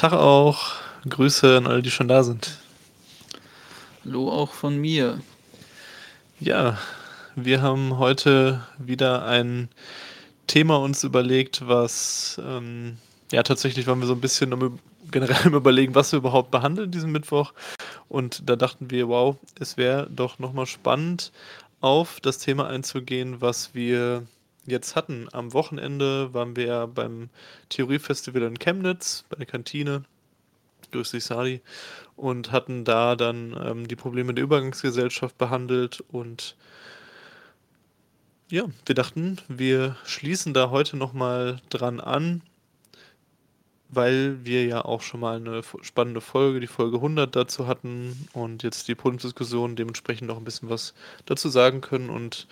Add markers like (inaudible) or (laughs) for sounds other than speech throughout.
Tag auch. Grüße an alle, die schon da sind. Hallo auch von mir. Ja, wir haben heute wieder ein Thema uns überlegt, was ähm, ja tatsächlich waren wir so ein bisschen um, (laughs) generell im Überlegen, was wir überhaupt behandeln diesen Mittwoch. Und da dachten wir, wow, es wäre doch nochmal spannend, auf das Thema einzugehen, was wir jetzt hatten. Am Wochenende waren wir beim Theoriefestival in Chemnitz, bei der Kantine. Grüß dich, Sadi. Und hatten da dann ähm, die Probleme der Übergangsgesellschaft behandelt. Und ja, wir dachten, wir schließen da heute nochmal dran an, weil wir ja auch schon mal eine spannende Folge, die Folge 100 dazu hatten und jetzt die Podiumsdiskussion dementsprechend noch ein bisschen was dazu sagen können und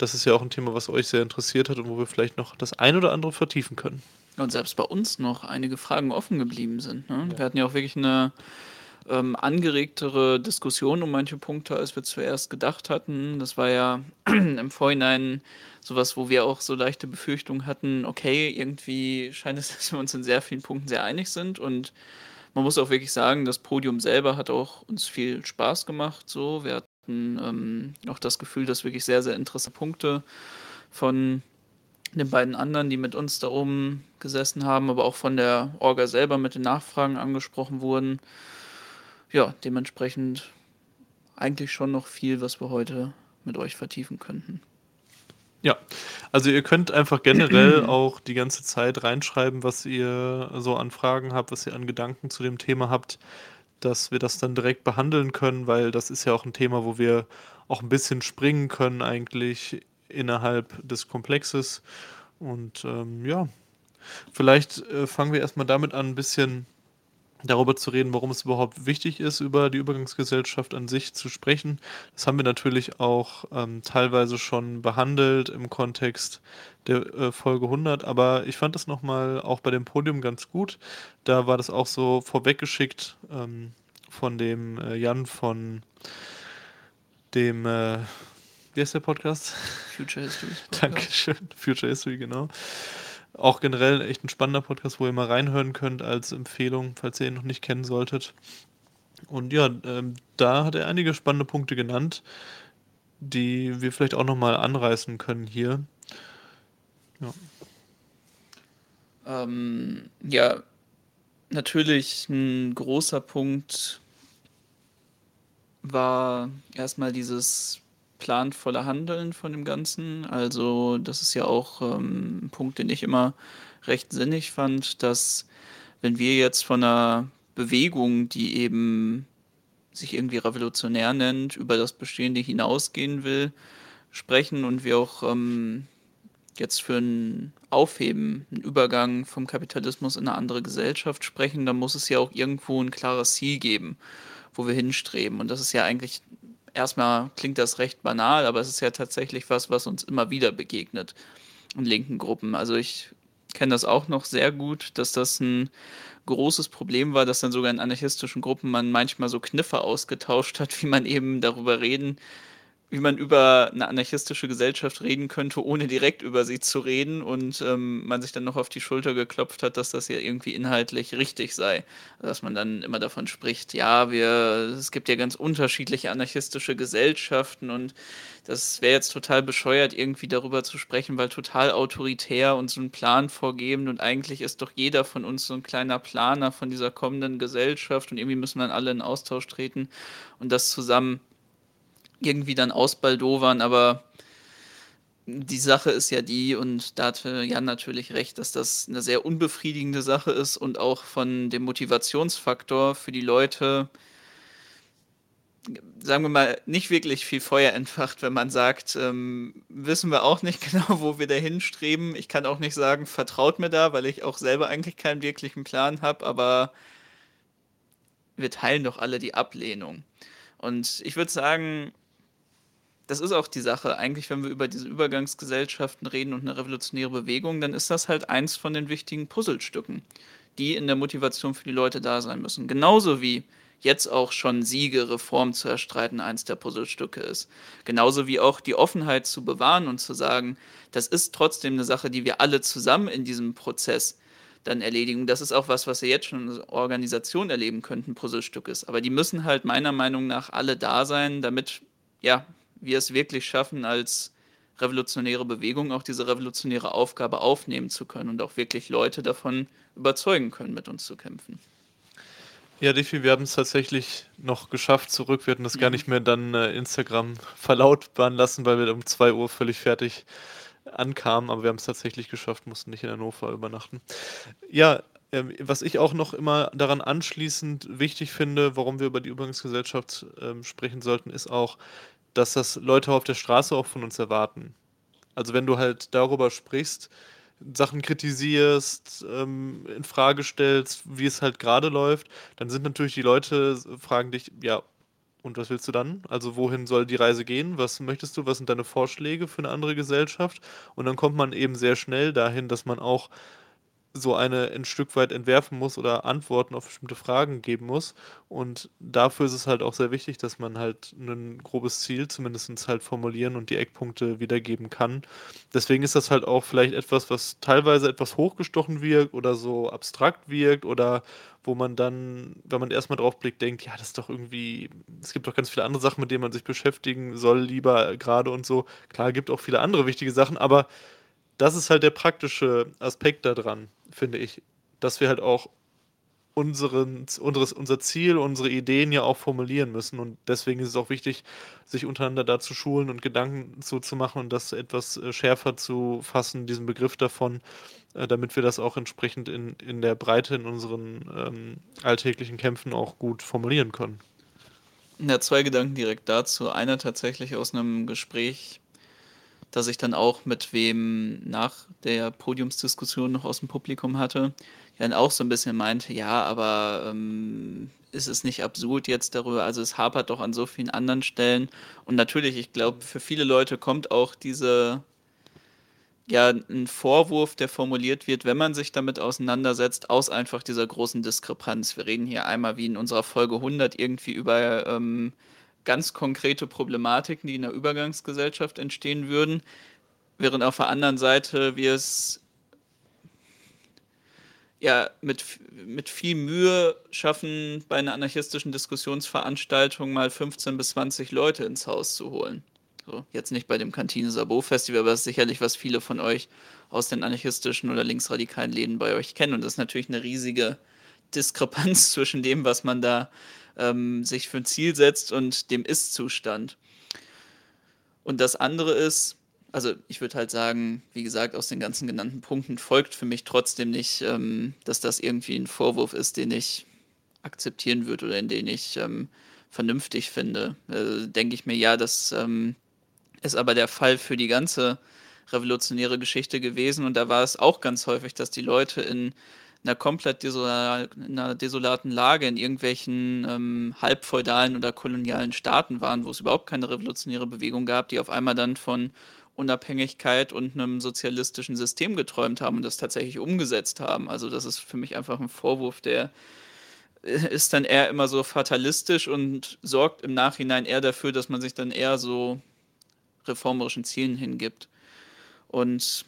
das ist ja auch ein Thema, was euch sehr interessiert hat und wo wir vielleicht noch das ein oder andere vertiefen können. Und selbst bei uns noch einige Fragen offen geblieben sind. Ne? Ja. Wir hatten ja auch wirklich eine ähm, angeregtere Diskussion um manche Punkte, als wir zuerst gedacht hatten. Das war ja (clears throat) im Vorhinein sowas, wo wir auch so leichte Befürchtungen hatten, okay, irgendwie scheint es, (laughs) dass wir uns in sehr vielen Punkten sehr einig sind und man muss auch wirklich sagen, das Podium selber hat auch uns viel Spaß gemacht. So, wir hatten ähm, auch das Gefühl, dass wirklich sehr, sehr interessante Punkte von den beiden anderen, die mit uns da oben gesessen haben, aber auch von der Orga selber mit den Nachfragen angesprochen wurden. Ja, dementsprechend eigentlich schon noch viel, was wir heute mit euch vertiefen könnten. Ja, also ihr könnt einfach generell (clears throat) auch die ganze Zeit reinschreiben, was ihr so an Fragen habt, was ihr an Gedanken zu dem Thema habt, dass wir das dann direkt behandeln können, weil das ist ja auch ein Thema, wo wir auch ein bisschen springen können eigentlich innerhalb des Komplexes. Und ähm, ja, vielleicht äh, fangen wir erstmal damit an, ein bisschen darüber zu reden, warum es überhaupt wichtig ist, über die Übergangsgesellschaft an sich zu sprechen. Das haben wir natürlich auch ähm, teilweise schon behandelt im Kontext der äh, Folge 100, aber ich fand das nochmal auch bei dem Podium ganz gut. Da war das auch so vorweggeschickt ähm, von dem äh, Jan von dem, äh, wie heißt der Podcast? Future History. (laughs) Dankeschön, Future History, genau. Auch generell echt ein spannender Podcast, wo ihr mal reinhören könnt als Empfehlung, falls ihr ihn noch nicht kennen solltet. Und ja, ähm, da hat er einige spannende Punkte genannt, die wir vielleicht auch nochmal anreißen können hier. Ja. Ähm, ja, natürlich ein großer Punkt war erstmal dieses planvolle Handeln von dem Ganzen. Also das ist ja auch ähm, ein Punkt, den ich immer recht sinnig fand, dass wenn wir jetzt von einer Bewegung, die eben sich irgendwie revolutionär nennt, über das Bestehende hinausgehen will, sprechen und wir auch ähm, jetzt für ein Aufheben, einen Übergang vom Kapitalismus in eine andere Gesellschaft sprechen, dann muss es ja auch irgendwo ein klares Ziel geben, wo wir hinstreben. Und das ist ja eigentlich erstmal klingt das recht banal, aber es ist ja tatsächlich was, was uns immer wieder begegnet in linken Gruppen. Also ich kenne das auch noch sehr gut, dass das ein großes Problem war, dass dann sogar in anarchistischen Gruppen man manchmal so Kniffe ausgetauscht hat, (laughs) wie man eben darüber reden wie man über eine anarchistische Gesellschaft reden könnte, ohne direkt über sie zu reden und ähm, man sich dann noch auf die Schulter geklopft hat, dass das ja irgendwie inhaltlich richtig sei. Dass man dann immer davon spricht, ja, wir, es gibt ja ganz unterschiedliche anarchistische Gesellschaften und das wäre jetzt total bescheuert, irgendwie darüber zu sprechen, weil total autoritär und so einen Plan vorgeben und eigentlich ist doch jeder von uns so ein kleiner Planer von dieser kommenden Gesellschaft und irgendwie müssen dann alle in Austausch treten und das zusammen irgendwie dann ausbaldowern, aber die Sache ist ja die, und da hatte Jan natürlich recht, dass das eine sehr unbefriedigende Sache ist und auch von dem Motivationsfaktor für die Leute, sagen wir mal, nicht wirklich viel Feuer entfacht, wenn man sagt, ähm, wissen wir auch nicht (laughs) genau, wo wir da hinstreben. Ich kann auch nicht sagen, vertraut mir da, weil ich auch selber eigentlich keinen wirklichen Plan habe, aber wir teilen doch alle die Ablehnung. Und ich würde sagen, das ist auch die Sache. Eigentlich, wenn wir über diese Übergangsgesellschaften reden und eine revolutionäre Bewegung, dann ist das halt eins von den wichtigen Puzzlestücken, die in der Motivation für die Leute da sein müssen. Genauso wie jetzt auch schon Siege, Reform zu erstreiten, eins der Puzzlestücke ist. Genauso wie auch die Offenheit zu bewahren und zu sagen, das ist trotzdem eine Sache, die wir alle zusammen in diesem Prozess dann erledigen. Das ist auch was, was ihr jetzt schon in Organisation erleben könnt, ein Puzzlestück ist. Aber die müssen halt meiner Meinung nach alle da sein, damit ja, wir es wirklich schaffen, als revolutionäre Bewegung auch diese revolutionäre Aufgabe aufnehmen zu können und auch wirklich Leute davon überzeugen können, mit uns zu kämpfen. Ja, Diffi, wir haben es tatsächlich noch geschafft zurück. Wir hatten das mhm. gar nicht mehr dann äh, Instagram verlautbaren lassen, weil wir um 2 Uhr völlig fertig ankamen, aber wir haben es tatsächlich geschafft, mussten nicht in Hannover übernachten. Ja, ähm, was ich auch noch immer daran anschließend wichtig finde, warum wir über die Übungsgesellschaft ähm, sprechen sollten, ist auch, dass das Leute auf der Straße auch von uns erwarten. Also wenn du halt darüber sprichst, Sachen kritisierst, ähm, in Frage stellst, wie es halt gerade läuft, dann sind natürlich die Leute, fragen dich, ja, und was willst du dann? Also wohin soll die Reise gehen? Was möchtest du? Was sind deine Vorschläge für eine andere Gesellschaft? Und dann kommt man eben sehr schnell dahin, dass man auch so eine ein Stück weit entwerfen muss oder Antworten auf bestimmte Fragen geben muss. Und dafür ist es halt auch sehr wichtig, dass man halt ein grobes Ziel zumindest halt formulieren und die Eckpunkte wiedergeben kann. Deswegen ist das halt auch vielleicht etwas, was teilweise etwas hochgestochen wirkt oder so abstrakt wirkt oder wo man dann, wenn man erstmal drauf blickt, denkt, ja, das ist doch irgendwie, es gibt doch ganz viele andere Sachen, mit denen man sich beschäftigen soll, lieber gerade und so. Klar, gibt auch viele andere wichtige Sachen, aber das ist halt der praktische Aspekt daran, finde ich. Dass wir halt auch unseren, unseres, unser Ziel, unsere Ideen ja auch formulieren müssen. Und deswegen ist es auch wichtig, sich untereinander da zu schulen und Gedanken zu, zu machen und das etwas äh, schärfer zu fassen, diesen Begriff davon, äh, damit wir das auch entsprechend in, in der Breite in unseren ähm, alltäglichen Kämpfen auch gut formulieren können. Ja, zwei Gedanken direkt dazu. Einer tatsächlich aus einem Gespräch dass ich dann auch mit wem nach der Podiumsdiskussion noch aus dem Publikum hatte, dann auch so ein bisschen meinte, ja, aber ähm, ist es nicht absurd jetzt darüber, also es hapert doch an so vielen anderen Stellen. Und natürlich, ich glaube, für viele Leute kommt auch diese, ja, ein Vorwurf, der formuliert wird, wenn man sich damit auseinandersetzt, aus einfach dieser großen Diskrepanz. Wir reden hier einmal wie in unserer Folge 100 irgendwie über ähm, ganz konkrete Problematiken, die in der Übergangsgesellschaft entstehen würden, während auf der anderen Seite wir es ja mit, mit viel Mühe schaffen, bei einer anarchistischen Diskussionsveranstaltung mal 15 bis 20 Leute ins Haus zu holen. So, jetzt nicht bei dem Kantine Sabot Festival, aber das ist sicherlich, was viele von euch aus den anarchistischen oder linksradikalen Läden bei euch kennen. Und das ist natürlich eine riesige Diskrepanz (laughs) zwischen dem, was man da ähm, sich für ein Ziel setzt und dem Ist-Zustand. Und das andere ist, also ich würde halt sagen, wie gesagt, aus den ganzen genannten Punkten folgt für mich trotzdem nicht, ähm, dass das irgendwie ein Vorwurf ist, den ich akzeptieren würde oder in den ich ähm, vernünftig finde. Äh, Denke ich mir, ja, das ähm, ist aber der Fall für die ganze revolutionäre Geschichte gewesen und da war es auch ganz häufig, dass die Leute in einer komplett desol in einer desolaten Lage in irgendwelchen ähm, halbfeudalen oder kolonialen Staaten waren, wo es überhaupt keine revolutionäre Bewegung gab, die auf einmal dann von Unabhängigkeit und einem sozialistischen System geträumt haben und das tatsächlich umgesetzt haben. Also das ist für mich einfach ein Vorwurf, der äh, ist dann eher immer so fatalistisch und sorgt im Nachhinein eher dafür, dass man sich dann eher so reformerischen Zielen hingibt. Und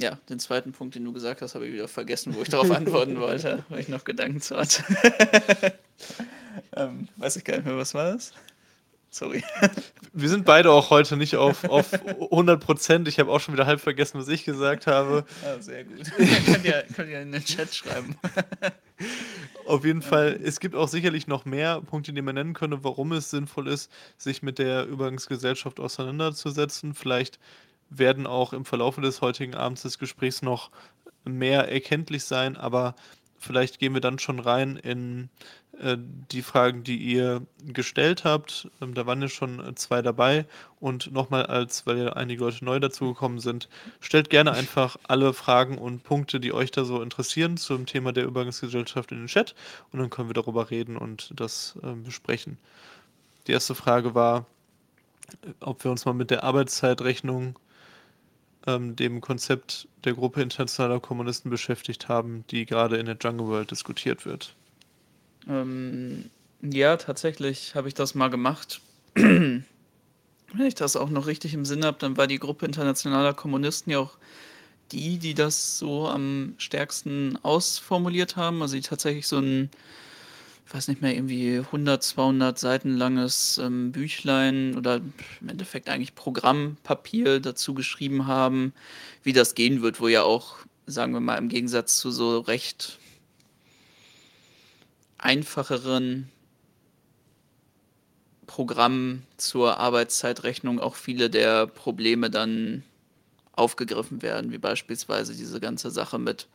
ja, den zweiten Punkt, den du gesagt hast, habe ich wieder vergessen, wo ich darauf (laughs) antworten wollte, weil ich noch Gedanken zu hatte. (laughs) ähm, weiß ich gar nicht mehr, was war das? Sorry. Wir sind beide auch heute nicht auf, auf 100 Prozent. Ich habe auch schon wieder halb vergessen, was ich gesagt habe. Ah, sehr gut. könnt, ihr, könnt ihr in den Chat schreiben. (laughs) Auf jeden Fall, es gibt auch sicherlich noch mehr Punkte, die man nennen könnte, warum es sinnvoll ist, sich mit der Übergangsgesellschaft auseinanderzusetzen. Vielleicht werden auch im Verlauf des heutigen Abends des Gesprächs noch mehr erkenntlich sein, aber vielleicht gehen wir dann schon rein in äh, die Fragen, die ihr gestellt habt. Ähm, da waren ja schon äh, zwei dabei und nochmal als, weil ja einige Leute neu dazugekommen sind, stellt gerne einfach alle Fragen und Punkte, die euch da so interessieren zum Thema der Übergangsgesellschaft in den Chat und dann können wir darüber reden und das äh, besprechen. Die erste Frage war, ob wir uns mal mit der Arbeitszeitrechnung ähm, dem Konzept der Gruppe internationaler Kommunisten beschäftigt haben, die gerade in der Jungle World diskutiert wird. Ähm, ja, tatsächlich habe ich das mal gemacht. (clears throat) Wenn ich das auch noch richtig im Sinn habe, dann war die Gruppe internationaler Kommunisten ja auch die, die das so am stärksten ausformuliert haben, also die tatsächlich so ein, ich weiß nicht mehr, irgendwie 100, 200 Seiten langes ähm, Büchlein oder im Endeffekt eigentlich Programmpapier dazu geschrieben haben, wie das gehen wird, wo ja auch, sagen wir mal, im Gegensatz zu so recht einfacheren Programmen zur Arbeitszeitrechnung auch viele der Probleme dann aufgegriffen werden, wie beispielsweise diese ganze Sache mit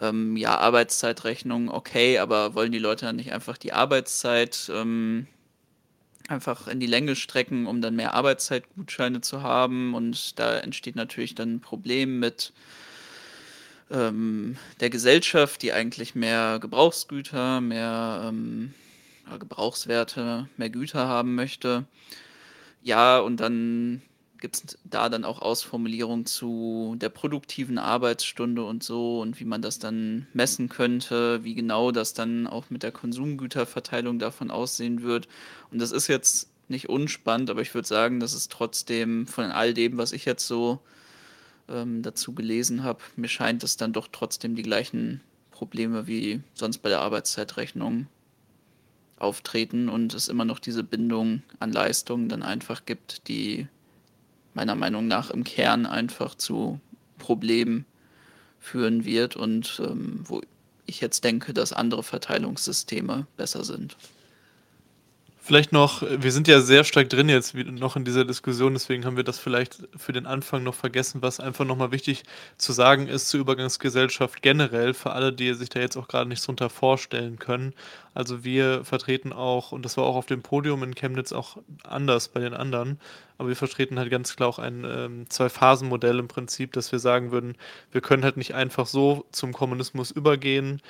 ähm, ja, Arbeitszeitrechnung, okay, aber wollen die Leute dann nicht einfach die Arbeitszeit ähm, einfach in die Länge strecken, um dann mehr Arbeitszeitgutscheine zu haben? Und da entsteht natürlich dann ein Problem mit ähm, der Gesellschaft, die eigentlich mehr Gebrauchsgüter, mehr ähm, Gebrauchswerte, mehr Güter haben möchte. Ja, und dann gibt es da dann auch Ausformulierungen zu der produktiven Arbeitsstunde und so und wie man das dann messen könnte, wie genau das dann auch mit der Konsumgüterverteilung davon aussehen wird. Und das ist jetzt nicht unspannend, aber ich würde sagen, das ist trotzdem von all dem, was ich jetzt so ähm, dazu gelesen habe, mir scheint es dann doch trotzdem die gleichen Probleme wie sonst bei der Arbeitszeitrechnung auftreten und es immer noch diese Bindung an Leistungen dann einfach gibt, die meiner Meinung nach im Kern einfach zu Problemen führen wird und ähm, wo ich jetzt denke, dass andere Verteilungssysteme besser sind. Vielleicht noch, wir sind ja sehr stark drin jetzt noch in dieser Diskussion, deswegen haben wir das vielleicht für den Anfang noch vergessen, was einfach nochmal wichtig zu sagen ist zur Übergangsgesellschaft generell, für alle, die sich da jetzt auch gerade nichts drunter vorstellen können. Also wir vertreten auch, und das war auch auf dem Podium in Chemnitz auch anders bei den anderen, aber wir vertreten halt ganz klar auch ein ähm, Zwei-Phasen-Modell im Prinzip, dass wir sagen würden, wir können halt nicht einfach so zum Kommunismus übergehen,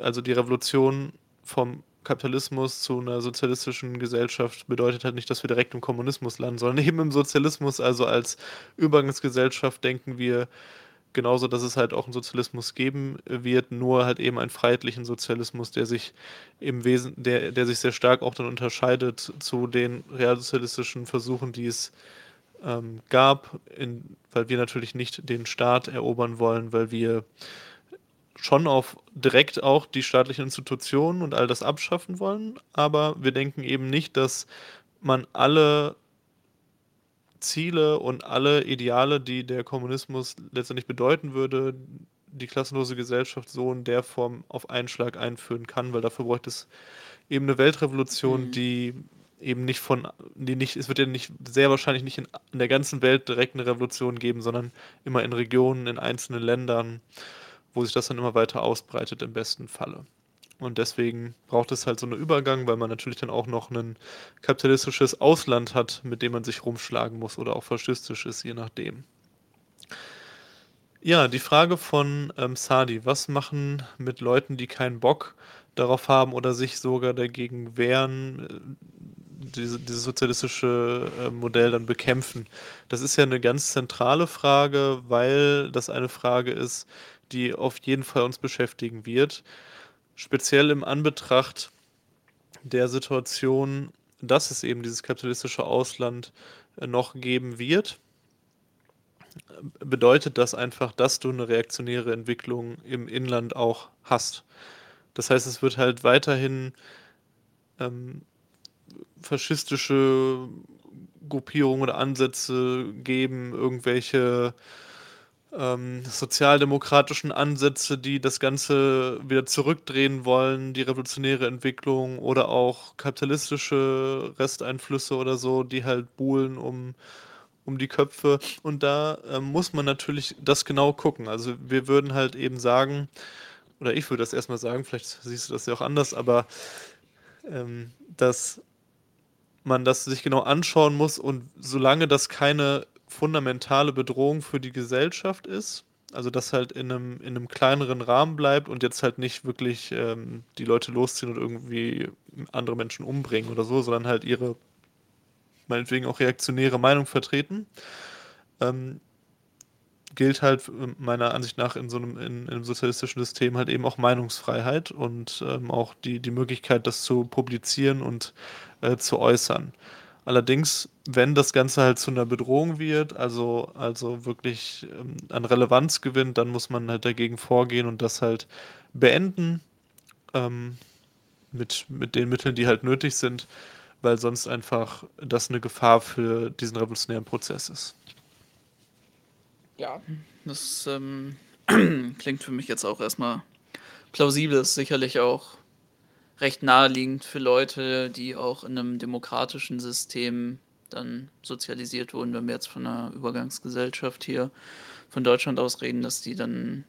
also die Revolution vom Kapitalismus zu einer sozialistischen Gesellschaft bedeutet halt nicht, dass wir direkt im Kommunismus landen, sondern (laughs) eben im Sozialismus. Also als Übergangsgesellschaft denken wir genauso, dass es halt auch einen Sozialismus geben wird, nur halt eben einen freiheitlichen Sozialismus, der sich im Wesen, der, der sich sehr stark auch dann unterscheidet zu den realsozialistischen Versuchen, die es ähm, gab, in, weil wir natürlich nicht den Staat erobern wollen, weil wir schon auf direkt auch die staatlichen Institutionen und all das abschaffen wollen, aber wir denken eben nicht, dass man alle Ziele und alle Ideale, die der Kommunismus letztendlich bedeuten würde, die klassenlose Gesellschaft so in der Form auf einen Schlag einführen kann, weil dafür bräuchte es eben eine Weltrevolution, mhm. die eben nicht von, die nicht, es wird ja nicht, sehr wahrscheinlich nicht in, in der ganzen Welt direkt eine Revolution geben, sondern immer in Regionen, in einzelnen Ländern wo sich das dann immer weiter ausbreitet im besten Falle. Und deswegen braucht es halt so einen Übergang, weil man natürlich dann auch noch ein kapitalistisches Ausland hat, mit dem man sich rumschlagen muss oder auch faschistisch ist, je nachdem. Ja, die Frage von ähm, Sadi, was machen mit Leuten, die keinen Bock darauf haben oder sich sogar dagegen wehren, äh, diese, dieses sozialistische äh, Modell dann bekämpfen? Das ist ja eine ganz zentrale Frage, weil das eine Frage ist, die auf jeden Fall uns beschäftigen wird. Speziell im Anbetracht der Situation, dass es eben dieses kapitalistische Ausland äh, noch geben wird, bedeutet das einfach, dass du eine reaktionäre Entwicklung im Inland auch hast. Das heißt, es wird halt weiterhin ähm, faschistische Gruppierungen oder Ansätze geben, irgendwelche ähm, sozialdemokratischen Ansätze, die das Ganze wieder zurückdrehen wollen, die revolutionäre Entwicklung oder auch kapitalistische Resteinflüsse oder so, die halt buhlen um, um die Köpfe. Und da ähm, muss man natürlich das genau gucken. Also wir würden halt eben sagen, oder ich würde das erstmal sagen, vielleicht siehst du das ja auch anders, aber ähm, dass man das sich genau anschauen muss und solange das keine fundamentale Bedrohung für die Gesellschaft ist. Also dass halt in einem, in einem kleineren Rahmen bleibt und jetzt halt nicht wirklich ähm, die Leute losziehen und irgendwie andere Menschen umbringen oder so, sondern halt ihre meinetwegen auch reaktionäre Meinung vertreten. Ähm, gilt halt meiner Ansicht nach in so einem, in, in einem sozialistischen System halt eben auch Meinungsfreiheit und ähm, auch die, die Möglichkeit, das zu publizieren und äh, zu äußern. Allerdings, wenn das Ganze halt zu einer Bedrohung wird, also also wirklich, ähm, an Relevanz gewinnt, dann muss man halt dagegen vorgehen und das halt beenden, ähm, mit mit den Mitteln, die halt nötig sind, weil sonst einfach das eine Gefahr für diesen revolutionären Prozess ist. Ja, das, ähm, (clears throat) klingt für mich jetzt auch erstmal plausibel, ist sicherlich auch recht naheliegend für Leute, die auch in einem demokratischen System dann sozialisiert wurden, wenn wir jetzt von einer Übergangsgesellschaft hier von Deutschland aus reden, dass die dann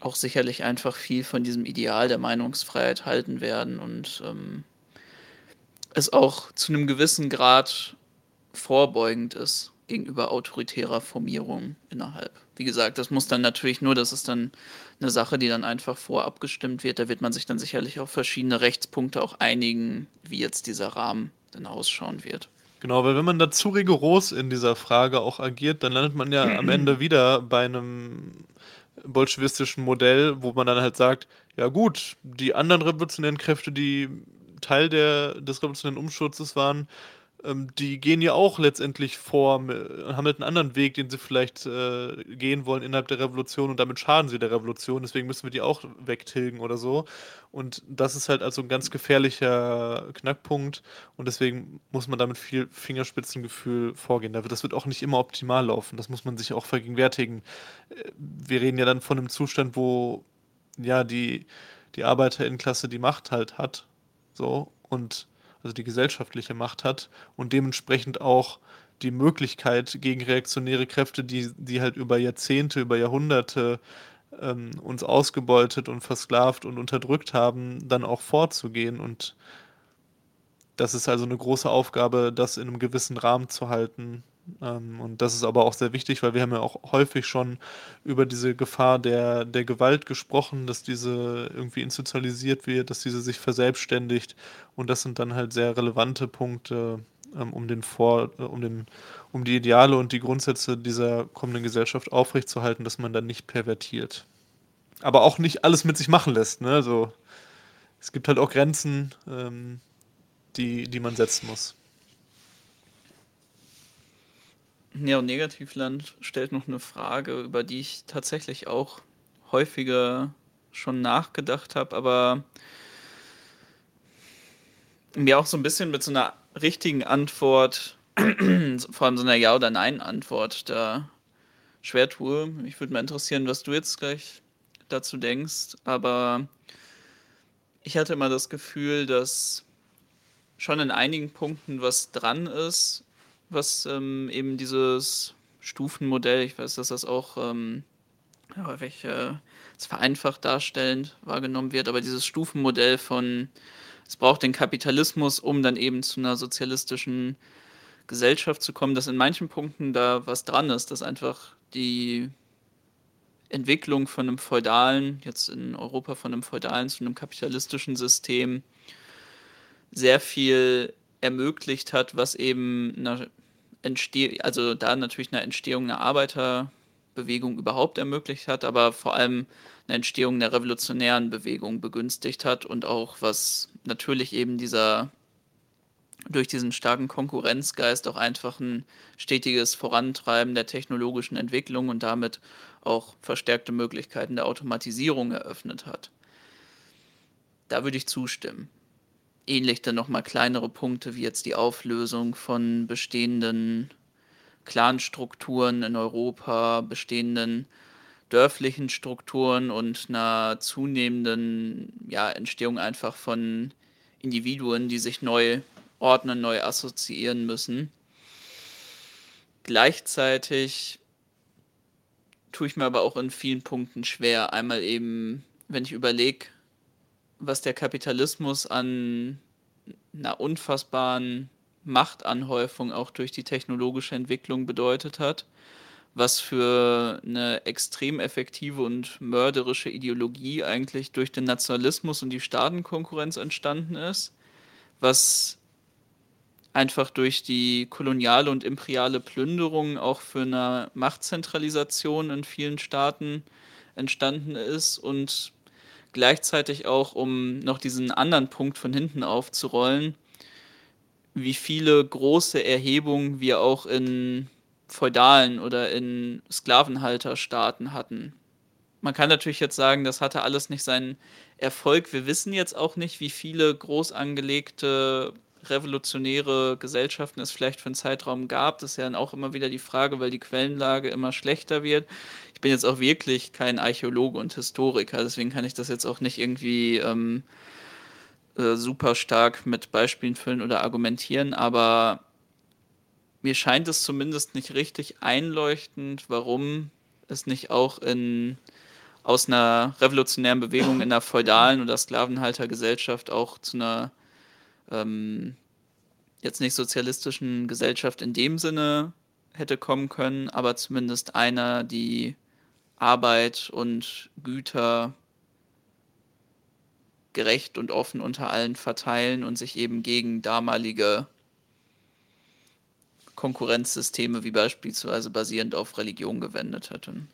auch sicherlich einfach viel von diesem Ideal der Meinungsfreiheit halten werden und ähm, es auch zu einem gewissen Grad vorbeugend ist gegenüber autoritärer Formierung innerhalb. Wie gesagt, das muss dann natürlich nur, das ist dann eine Sache, die dann einfach vorabgestimmt wird. Da wird man sich dann sicherlich auf verschiedene Rechtspunkte auch einigen, wie jetzt dieser Rahmen dann ausschauen wird. Genau, weil wenn man da zu rigoros in dieser Frage auch agiert, dann landet man ja am (clears throat) Ende wieder bei einem bolschewistischen Modell, wo man dann halt sagt, ja gut, die anderen revolutionären Kräfte, die Teil der, des revolutionären Umsturzes waren, ähm, die gehen ja auch letztendlich vor, haben halt einen anderen Weg, den sie vielleicht äh, gehen wollen innerhalb der Revolution und damit schaden sie der Revolution. Deswegen müssen wir die auch wegtilgen oder so. Und das ist halt also ein ganz gefährlicher Knackpunkt und deswegen muss man damit viel Fingerspitzengefühl vorgehen. Das wird auch nicht immer optimal laufen. Das muss man sich auch vergegenwärtigen. Äh, wir reden ja dann von einem Zustand, wo ja die, die Arbeiterinnenklasse die Macht halt hat. So und also die gesellschaftliche Macht hat und dementsprechend auch die Möglichkeit gegen reaktionäre Kräfte, die, die halt über Jahrzehnte, über Jahrhunderte ähm, uns ausgebeutet und versklavt und unterdrückt haben, dann auch vorzugehen. Und das ist also eine große Aufgabe, das in einem gewissen Rahmen zu halten, ähm, und das ist aber auch sehr wichtig, weil wir haben ja auch häufig schon über diese Gefahr der, der Gewalt gesprochen, dass diese irgendwie institutionalisiert wird, dass diese sich verselbstständigt. Und das sind dann halt sehr relevante Punkte, ähm, um den Vor, um den, um die Ideale und die Grundsätze dieser kommenden Gesellschaft aufrechtzuerhalten, dass man dann nicht pervertiert. Aber auch nicht alles mit sich machen lässt. Ne? Also es gibt halt auch Grenzen, ähm, die, die man setzen muss. Neo-Negativland stellt noch eine Frage, über die ich tatsächlich auch häufiger schon nachgedacht habe, aber mir auch so ein bisschen mit so einer richtigen Antwort, (clears throat) vor allem so einer Ja- oder Nein-Antwort da schwer tue. Ich würde mal interessieren, was du jetzt gleich dazu denkst, aber ich hatte immer das Gefühl, dass schon in einigen Punkten was dran ist, was ähm, eben dieses Stufenmodell, ich weiß, dass das auch ähm, häufig äh, vereinfacht darstellend wahrgenommen wird, aber dieses Stufenmodell von, es braucht den Kapitalismus, um dann eben zu einer sozialistischen Gesellschaft zu kommen, dass in manchen Punkten da was dran ist, dass einfach die Entwicklung von einem feudalen, jetzt in Europa von einem feudalen zu einem kapitalistischen System sehr viel ermöglicht hat, was eben einer Entsteh also da natürlich eine Entstehung einer Arbeiterbewegung überhaupt ermöglicht hat, aber vor allem eine Entstehung der revolutionären Bewegung begünstigt hat und auch was natürlich eben dieser durch diesen starken Konkurrenzgeist auch einfach ein stetiges Vorantreiben der technologischen Entwicklung und damit auch verstärkte Möglichkeiten der Automatisierung eröffnet hat. Da würde ich zustimmen ähnlich dann nochmal kleinere Punkte wie jetzt die Auflösung von bestehenden Clanstrukturen in Europa, bestehenden dörflichen Strukturen und einer zunehmenden ja, Entstehung einfach von Individuen, die sich neu ordnen, neu assoziieren müssen. Gleichzeitig tue ich mir aber auch in vielen Punkten schwer. Einmal eben, wenn ich überlege, was der Kapitalismus an einer unfassbaren Machtanhäufung auch durch die technologische Entwicklung bedeutet hat, was für eine extrem effektive und mörderische Ideologie eigentlich durch den Nationalismus und die Staatenkonkurrenz entstanden ist, was einfach durch die koloniale und imperiale Plünderung auch für eine Machtzentralisation in vielen Staaten entstanden ist und gleichzeitig auch, um noch diesen anderen Punkt von hinten aufzurollen, wie viele große Erhebungen wir auch in feudalen oder in Sklavenhalterstaaten hatten. Man kann natürlich jetzt sagen, das hatte alles nicht seinen Erfolg. Wir wissen jetzt auch nicht, wie viele groß angelegte revolutionäre Gesellschaften es vielleicht für einen Zeitraum gab. Das ist ja dann auch immer wieder die Frage, weil die Quellenlage immer schlechter wird. Ich bin jetzt auch wirklich kein Archäologe und Historiker, deswegen kann ich das jetzt auch nicht irgendwie ähm, äh, super stark mit Beispielen füllen oder argumentieren, aber mir scheint es zumindest nicht richtig einleuchtend, warum es nicht auch in aus einer revolutionären Bewegung in einer feudalen oder Sklavenhaltergesellschaft auch zu einer ähm, jetzt nicht sozialistischen Gesellschaft in dem Sinne hätte kommen können, aber zumindest einer, die Arbeit und Güter gerecht und offen unter allen verteilen und sich eben gegen damalige Konkurrenzsysteme wie beispielsweise basierend auf Religion gewendet hätten.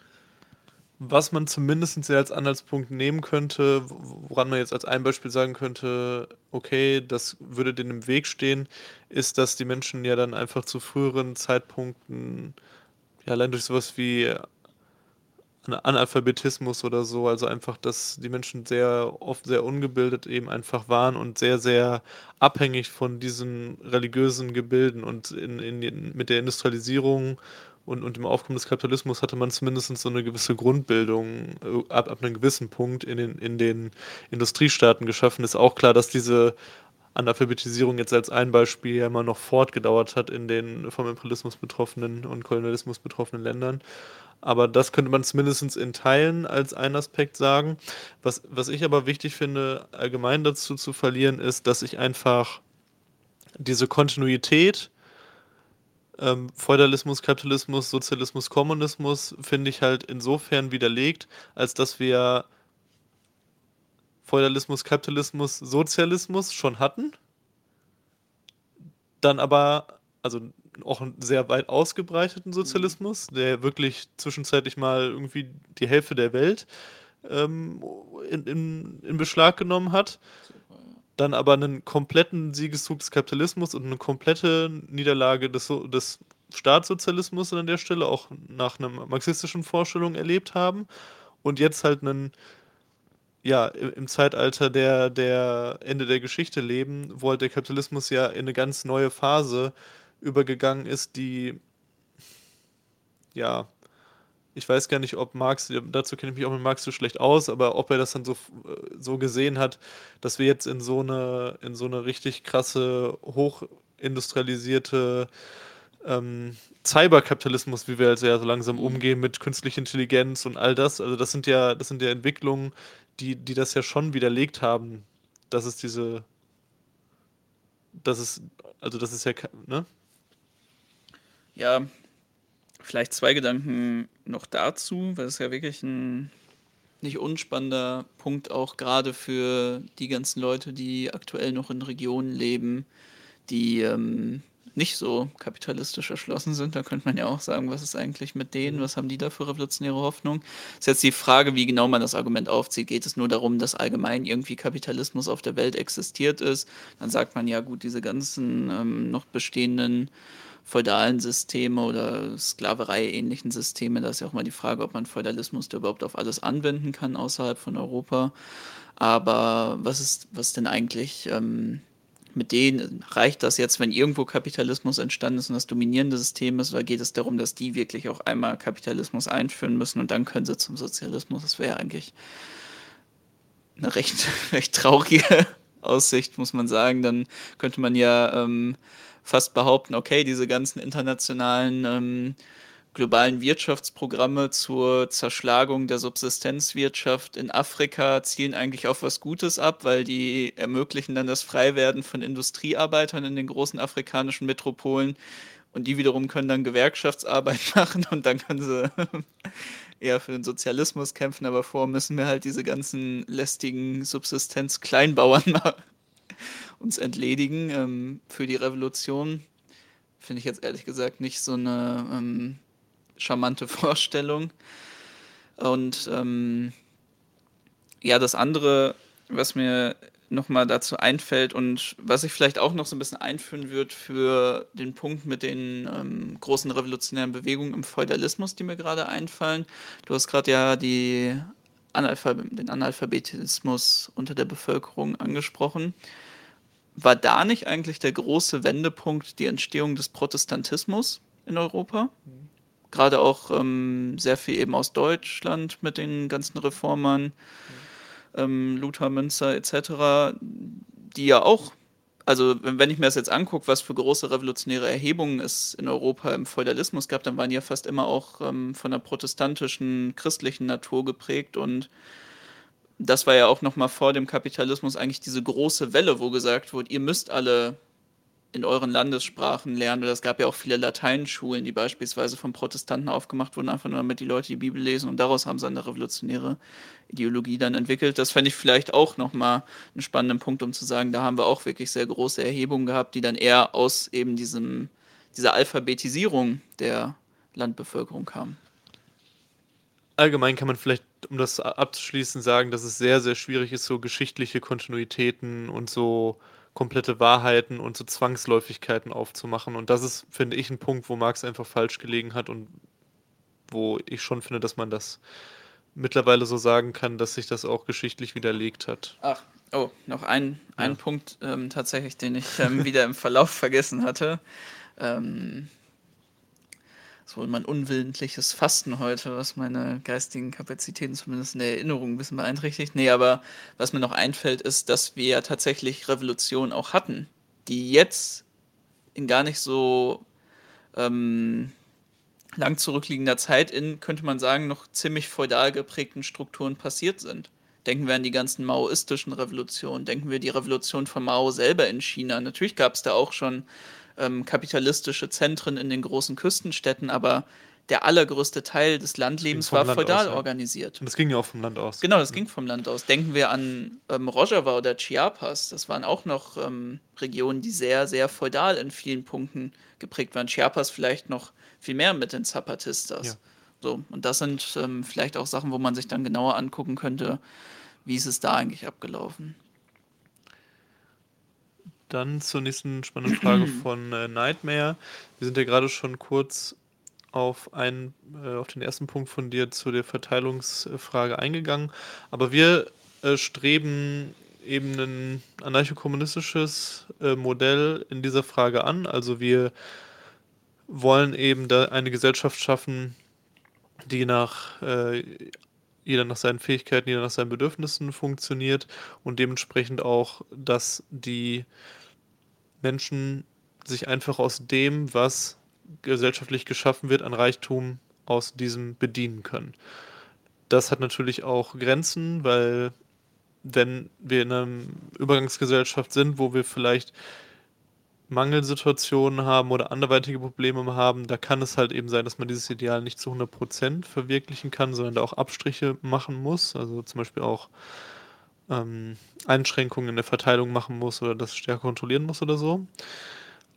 Was man zumindest als Anhaltspunkt nehmen könnte, woran man jetzt als ein Beispiel sagen könnte, okay, das würde denen im Weg stehen, ist, dass die Menschen ja dann einfach zu früheren Zeitpunkten, ja, allein durch sowas wie Analphabetismus oder so, also einfach, dass die Menschen sehr oft sehr ungebildet eben einfach waren und sehr, sehr abhängig von diesen religiösen Gebilden und in, in, mit der Industrialisierung und, und dem Aufkommen des Kapitalismus hatte man zumindest so eine gewisse Grundbildung äh, ab, ab einem gewissen Punkt in den, in den Industriestaaten geschaffen. Ist auch klar, dass diese Analphabetisierung jetzt als ein Beispiel ja immer noch fortgedauert hat in den vom Imperialismus betroffenen und Kolonialismus betroffenen Ländern. Aber das könnte man zumindest in Teilen als ein Aspekt sagen. Was, was ich aber wichtig finde, allgemein dazu zu verlieren, ist, dass ich einfach diese Kontinuität, ähm, Feudalismus, Kapitalismus, Sozialismus, Kommunismus, finde ich halt insofern widerlegt, als dass wir Feudalismus, Kapitalismus, Sozialismus schon hatten. Dann aber, also auch einen sehr weit ausgebreiteten Sozialismus, der wirklich zwischenzeitlich mal irgendwie die Hälfte der Welt ähm, in, in, in Beschlag genommen hat. Dann aber einen kompletten Siegeszug des Kapitalismus und eine komplette Niederlage des, des Staatssozialismus an der Stelle, auch nach einer marxistischen Vorstellung erlebt haben. Und jetzt halt einen, ja, im Zeitalter der, der Ende der Geschichte leben, wo halt der Kapitalismus ja in eine ganz neue Phase übergegangen ist, die, ja, ich weiß gar nicht, ob Marx, dazu kenne ich mich auch mit Marx so schlecht aus, aber ob er das dann so, so gesehen hat, dass wir jetzt in so eine, in so eine richtig krasse, hochindustrialisierte ähm, Cyberkapitalismus, wie wir jetzt ja so langsam mhm. umgehen mit künstlicher Intelligenz und all das. Also das sind ja, das sind ja Entwicklungen, die, die das ja schon widerlegt haben, dass es diese, dass es, also das ist ja, ne? Ja, vielleicht zwei Gedanken noch dazu, weil es ja wirklich ein nicht unspannender Punkt auch gerade für die ganzen Leute, die aktuell noch in Regionen leben, die ähm, nicht so kapitalistisch erschlossen sind. Da könnte man ja auch sagen, was ist eigentlich mit denen? Mhm. Was haben die da für revolutionäre Hoffnung? Ist jetzt die Frage, wie genau man das Argument aufzieht. Geht es nur darum, dass allgemein irgendwie Kapitalismus auf der Welt existiert ist? Dann sagt man ja gut, diese ganzen ähm, noch bestehenden feudalen Systeme oder Sklaverei-ähnlichen Systeme. Da ist ja auch mal die Frage, ob man Feudalismus da überhaupt auf alles anwenden kann außerhalb von Europa. Aber was ist, was denn eigentlich ähm, mit denen? Reicht das jetzt, wenn irgendwo Kapitalismus entstanden ist und das dominierende System ist, oder geht es darum, dass die wirklich auch einmal Kapitalismus einführen müssen und dann können sie zum Sozialismus? Das wäre eigentlich eine recht, (laughs) recht traurige Aussicht, muss man sagen. Dann könnte man ja ähm, fast behaupten, okay, diese ganzen internationalen ähm, globalen Wirtschaftsprogramme zur Zerschlagung der Subsistenzwirtschaft in Afrika zielen eigentlich auf was Gutes ab, weil die ermöglichen dann das Freiwerden von Industriearbeitern in den großen afrikanischen Metropolen. Und die wiederum können dann Gewerkschaftsarbeit (laughs) machen und dann können sie (laughs) eher für den Sozialismus kämpfen, aber vor müssen wir halt diese ganzen lästigen Subsistenz-Kleinbauern (laughs) uns entledigen ähm, für die Revolution. Finde ich jetzt ehrlich gesagt nicht so eine ähm, charmante (laughs) Vorstellung. Und ähm, ja, das andere, was mir nochmal dazu einfällt und was ich vielleicht auch noch so ein bisschen einführen würde für den Punkt mit den ähm, großen revolutionären Bewegungen im Feudalismus, die mir gerade einfallen. Du hast gerade ja die Analphab den Analphabetismus unter der Bevölkerung angesprochen. War da nicht eigentlich der große Wendepunkt die Entstehung des Protestantismus in Europa? Mhm. Gerade auch ähm, sehr viel eben aus Deutschland mit den ganzen Reformern. Mhm ähm, Luther, Münster etc., die ja auch, also wenn ich mir das jetzt angucke, was für große revolutionäre Erhebungen es in Europa im Feudalismus gab, dann waren die ja fast immer auch ähm, von der protestantischen, christlichen Natur geprägt. Und das war ja auch noch mal vor dem Kapitalismus eigentlich diese große Welle, wo gesagt wurde, ihr müsst alle in euren Landessprachen lernen. Oder es gab ja auch viele Lateinschulen, die beispielsweise von Protestanten aufgemacht wurden, einfach nur damit die Leute die Bibel lesen und daraus haben sie eine revolutionäre Ideologie dann entwickelt. Das fände ich vielleicht auch nochmal einen spannenden Punkt, um zu sagen, da haben wir auch wirklich sehr große Erhebungen gehabt, die dann eher aus eben diesem, dieser Alphabetisierung der Landbevölkerung kamen. Allgemein kann man vielleicht, um das abzuschließen, sagen, dass es sehr, sehr schwierig ist, so geschichtliche Kontinuitäten und so komplette Wahrheiten und so Zwangsläufigkeiten aufzumachen. Und das ist, finde ich, ein Punkt, wo Marx einfach falsch gelegen hat und wo ich schon finde, dass man das mittlerweile so sagen kann, dass sich das auch geschichtlich widerlegt hat. Ach, oh, noch ein, ein ja. Punkt ähm, tatsächlich, den ich ähm, wieder im Verlauf vergessen hatte. Ähm, wohl mein unwillentliches Fasten heute, was meine geistigen Kapazitäten zumindest in der Erinnerung ein bisschen beeinträchtigt. Nee, aber was mir noch einfällt, ist, dass wir ja tatsächlich Revolutionen auch hatten, die jetzt in gar nicht so ähm, lang zurückliegender Zeit in, könnte man sagen, noch ziemlich feudal geprägten Strukturen passiert sind. Denken wir an die ganzen maoistischen Revolutionen, denken wir die Revolution von Mao selber in China. Natürlich gab es da auch schon ähm, kapitalistische Zentren in den großen Küstenstädten, aber der allergrößte Teil des Landlebens war Land feudal aus, ja. organisiert. Und das ging ja auch vom Land aus. Genau, das ging vom Land aus. Denken wir an ähm, Rojava oder Chiapas. Das waren auch noch ähm, Regionen, die sehr, sehr feudal in vielen Punkten geprägt waren. Chiapas vielleicht noch viel mehr mit den Zapatistas. Ja. So, und das sind ähm, vielleicht auch Sachen, wo man sich dann genauer angucken könnte, wie ist es da eigentlich abgelaufen. Dann zur nächsten spannenden Frage (clears throat) von äh, Nightmare. Wir sind ja gerade schon kurz auf, einen, äh, auf den ersten Punkt von dir zu der Verteilungsfrage eingegangen. Aber wir äh, streben eben ein anarchokommunistisches äh, Modell in dieser Frage an. Also wir wollen eben da eine Gesellschaft schaffen, die nach äh, jeder nach seinen Fähigkeiten, jeder nach seinen Bedürfnissen funktioniert und dementsprechend auch, dass die Menschen sich einfach aus dem, was gesellschaftlich geschaffen wird, an Reichtum aus diesem bedienen können. Das hat natürlich auch Grenzen, weil wenn wir in einer Übergangsgesellschaft sind, wo wir vielleicht Mangelsituationen haben oder anderweitige Probleme haben, da kann es halt eben sein, dass man dieses Ideal nicht zu 100% verwirklichen kann, sondern da auch Abstriche machen muss, also zum Beispiel auch ähm, Einschränkungen in der Verteilung machen muss oder das stärker kontrollieren muss oder so.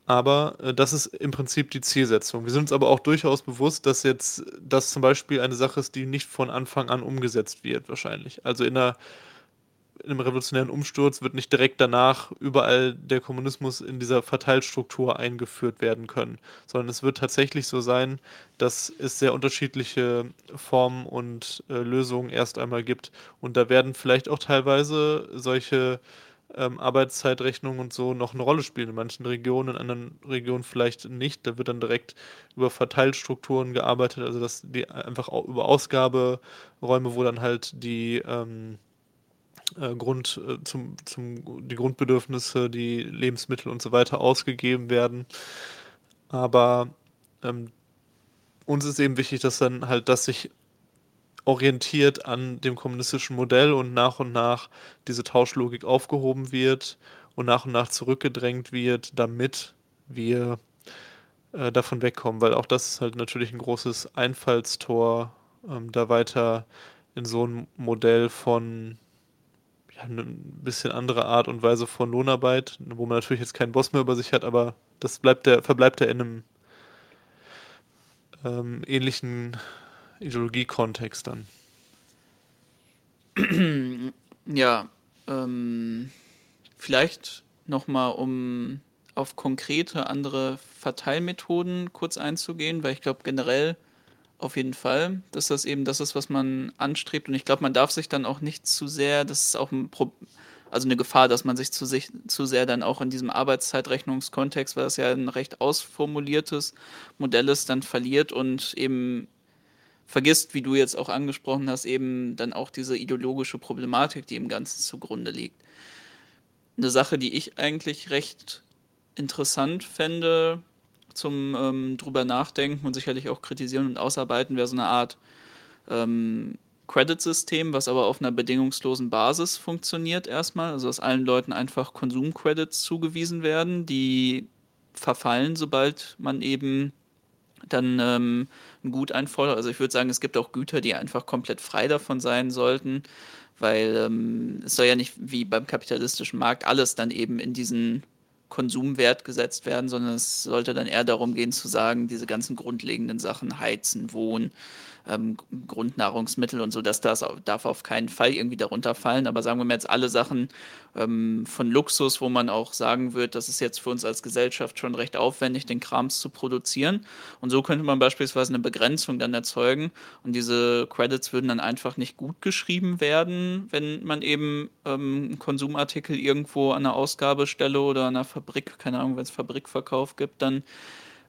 Aber äh, das ist im Prinzip die Zielsetzung. Wir sind uns aber auch durchaus bewusst, dass jetzt das zum Beispiel eine Sache ist, die nicht von Anfang an umgesetzt wird, wahrscheinlich. Also in einer in einem revolutionären Umsturz wird nicht direkt danach überall der Kommunismus in dieser Verteilstruktur eingeführt werden können, sondern es wird tatsächlich so sein, dass es sehr unterschiedliche Formen und äh, Lösungen erst einmal gibt. Und da werden vielleicht auch teilweise solche ähm, Arbeitszeitrechnungen und so noch eine Rolle spielen. In manchen Regionen, in anderen Regionen vielleicht nicht. Da wird dann direkt über Verteilstrukturen gearbeitet, also dass die einfach auch über Ausgaberäume, wo dann halt die ähm, äh, Grund, äh, zum, zum, die Grundbedürfnisse, die Lebensmittel und so weiter ausgegeben werden. Aber ähm, uns ist eben wichtig, dass dann halt das sich orientiert an dem kommunistischen Modell und nach und nach diese Tauschlogik aufgehoben wird und nach und nach zurückgedrängt wird, damit wir äh, davon wegkommen, weil auch das ist halt natürlich ein großes Einfallstor, ähm, da weiter in so ein Modell von eine bisschen andere Art und Weise von Lohnarbeit, wo man natürlich jetzt keinen Boss mehr über sich hat, aber das bleibt der, verbleibt ja in einem ähm, ähnlichen Ideologiekontext dann. (clears throat) Ja, ähm, vielleicht nochmal, um auf konkrete andere Verteilmethoden kurz einzugehen, weil ich glaube generell auf jeden Fall, dass das eben das ist, was man anstrebt. Und ich glaube, man darf sich dann auch nicht zu sehr, das ist auch ein Pro also eine Gefahr, dass man sich zu, sich zu sehr dann auch in diesem Arbeitszeitrechnungskontext, weil das ja ein recht ausformuliertes Modell ist, dann verliert und eben vergisst, wie du jetzt auch angesprochen hast, eben dann auch diese ideologische Problematik, die im Ganzen zugrunde liegt. Eine Sache, die ich eigentlich recht interessant fände zum ähm, drüber nachdenken und sicherlich auch kritisieren und ausarbeiten, wäre so eine Art ähm, Credit-System, was aber auf einer bedingungslosen Basis funktioniert erstmal. Also dass allen Leuten einfach Konsum-Credits zugewiesen werden, die verfallen, sobald man eben dann ähm, ein Gut einfordert. Also ich würde sagen, es gibt auch Güter, die einfach komplett frei davon sein sollten, weil ähm, es soll ja nicht wie beim kapitalistischen Markt alles dann eben in diesen Konsumwert gesetzt werden, sondern es sollte dann eher darum gehen zu sagen, diese ganzen grundlegenden Sachen, Heizen, Wohnen, ähm, Grundnahrungsmittel und so, dass das darf auf keinen Fall irgendwie darunter fallen. Aber sagen wir mal jetzt alle Sachen ähm, von Luxus, wo man auch sagen wird, das ist jetzt für uns als Gesellschaft schon recht aufwendig, den Krams zu produzieren. Und so könnte man beispielsweise eine Begrenzung dann erzeugen und diese Credits würden dann einfach nicht gut geschrieben werden, wenn man eben ähm, Konsumartikel irgendwo an einer Ausgabestelle oder an einer Fabrik, keine Ahnung, wenn es Fabrikverkauf gibt, dann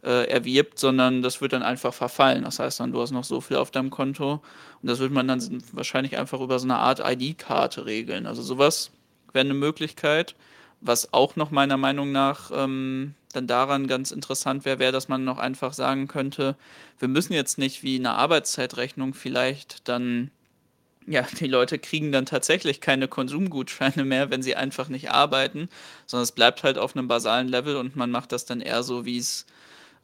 äh, erwirbt, sondern das wird dann einfach verfallen. Das heißt dann, du hast noch so viel auf deinem Konto und das wird man dann wahrscheinlich einfach über so eine Art ID-Karte regeln. Also sowas wäre eine Möglichkeit. Was auch noch meiner Meinung nach ähm, dann daran ganz interessant wäre, wäre, dass man noch einfach sagen könnte, wir müssen jetzt nicht wie eine Arbeitszeitrechnung vielleicht dann, ja, die Leute kriegen dann tatsächlich keine Konsumgutscheine mehr, wenn sie einfach nicht arbeiten, sondern es bleibt halt auf einem basalen Level und man macht das dann eher so, wie es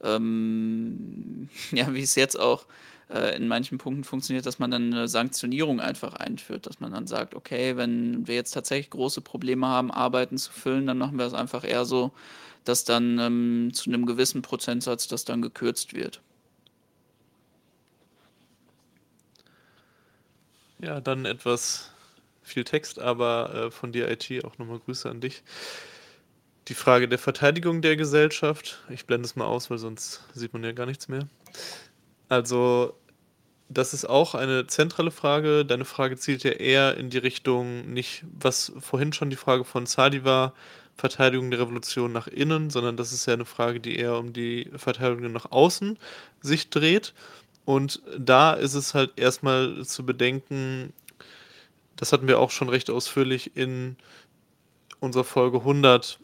ähm, (laughs) ja, wie es jetzt auch äh, in manchen Punkten funktioniert, dass man dann eine Sanktionierung einfach einführt, dass man dann sagt, okay, wenn wir jetzt tatsächlich große Probleme haben, Arbeiten zu füllen, dann machen wir es einfach eher so, dass dann ähm, zu einem gewissen Prozentsatz das dann gekürzt wird. Ja, dann etwas viel Text, aber äh, von dir IT auch nochmal Grüße an dich die Frage der Verteidigung der Gesellschaft. Ich blende es mal aus, weil sonst sieht man ja gar nichts mehr. Also, das ist auch eine zentrale Frage. Deine Frage zielt ja eher in die Richtung, nicht was vorhin schon die Frage von Sadi war, Verteidigung der Revolution nach innen, sondern das ist ja eine Frage, die eher um die Verteidigung nach außen sich dreht. Und da ist es halt erstmal zu bedenken, das hatten wir auch schon recht ausführlich in unserer Folge 100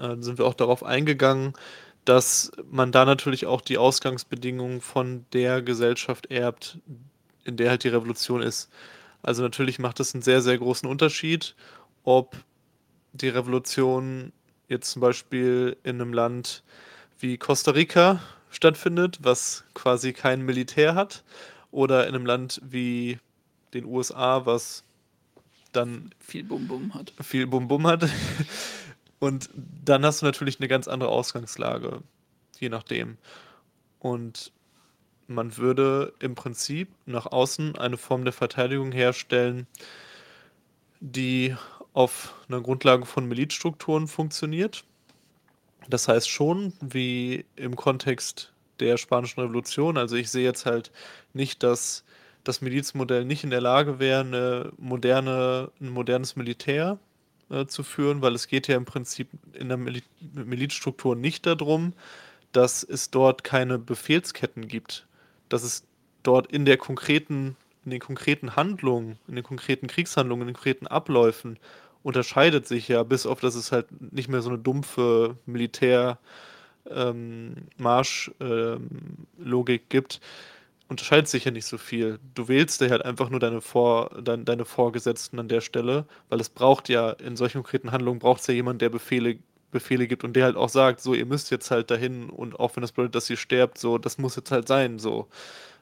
äh, sind wir auch darauf eingegangen, dass man da natürlich auch die Ausgangsbedingungen von der Gesellschaft erbt, in der halt die Revolution ist. Also natürlich macht es einen sehr, sehr großen Unterschied, ob die Revolution jetzt zum Beispiel in einem Land wie Costa Rica stattfindet, was quasi kein Militär hat, oder in einem Land wie den USA, was dann viel Bum-Bum hat. Viel Bum-Bum hat. (laughs) Und dann hast du natürlich eine ganz andere Ausgangslage, je nachdem. Und man würde im Prinzip nach außen eine Form der Verteidigung herstellen, die auf einer Grundlage von Milizstrukturen funktioniert. Das heißt schon, wie im Kontext der Spanischen Revolution. Also ich sehe jetzt halt nicht, dass das Milizmodell nicht in der Lage wäre, eine moderne, ein modernes Militär äh, zu führen, weil es geht ja im Prinzip in der Mil Milizstruktur nicht darum, dass es dort keine Befehlsketten gibt, dass es dort in der konkreten, in den konkreten Handlungen, in den konkreten Kriegshandlungen, in den konkreten Abläufen unterscheidet sich ja, bis auf dass es halt nicht mehr so eine dumpfe Militär- ähm, Marschlogik ähm, gibt, unterscheidet sich ja nicht so viel. Du wählst dir halt einfach nur deine, Vor, dein, deine Vorgesetzten an der Stelle, weil es braucht ja, in solchen konkreten Handlungen braucht es ja jemanden, der Befehle, Befehle gibt und der halt auch sagt, so, ihr müsst jetzt halt dahin und auch wenn das bedeutet, dass ihr sterbt, so, das muss jetzt halt sein, so.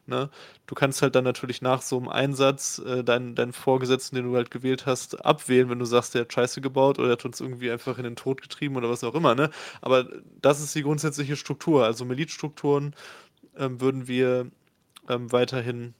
Ne? Du kannst halt dann natürlich nach so einem Einsatz äh, deinen, deinen Vorgesetzten, den du halt gewählt hast, abwählen, wenn du sagst, der hat Scheiße gebaut oder der hat uns irgendwie einfach in den Tod getrieben oder was auch immer. Ne? Aber das ist die grundsätzliche Struktur. Also Milizstrukturen ähm, würden wir ähm, weiterhin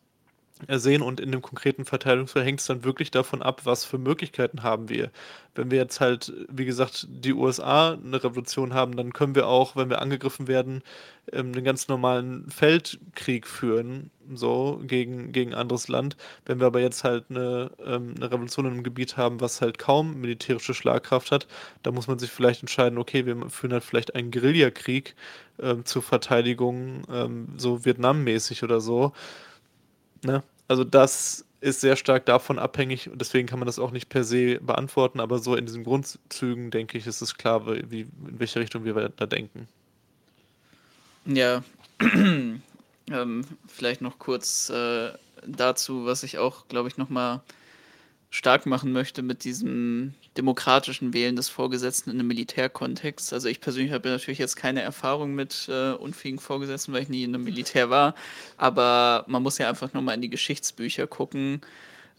sehen und in dem konkreten Verteilungsfall hängt es dann wirklich davon ab, was für Möglichkeiten haben wir. Wenn wir jetzt halt, wie gesagt, die USA eine Revolution haben, dann können wir auch, wenn wir angegriffen werden, ähm, einen ganz normalen Feldkrieg führen, so gegen, gegen anderes Land. Wenn wir aber jetzt halt eine, ähm, eine Revolution in einem Gebiet haben, was halt kaum militärische Schlagkraft hat, da muss man sich vielleicht entscheiden, okay, wir führen halt vielleicht einen Guerillakrieg ähm, zur Verteidigung, ähm, so Vietnam-mäßig oder so. Ne? Also das ist sehr stark davon abhängig und deswegen kann man das auch nicht per se beantworten, aber so in diesen Grundzügen, denke ich, ist es klar, wie, in welche Richtung wir da denken. Ja, (clears throat) ähm, vielleicht noch kurz äh, dazu, was ich auch, glaube ich, nochmal stark machen möchte mit diesem demokratischen Wählen des Vorgesetzten in einem Militärkontext. Also ich persönlich habe natürlich jetzt keine Erfahrung mit äh, unfähigen Vorgesetzten, weil ich nie in einem Militär war. Aber man muss ja einfach nur mal in die Geschichtsbücher gucken,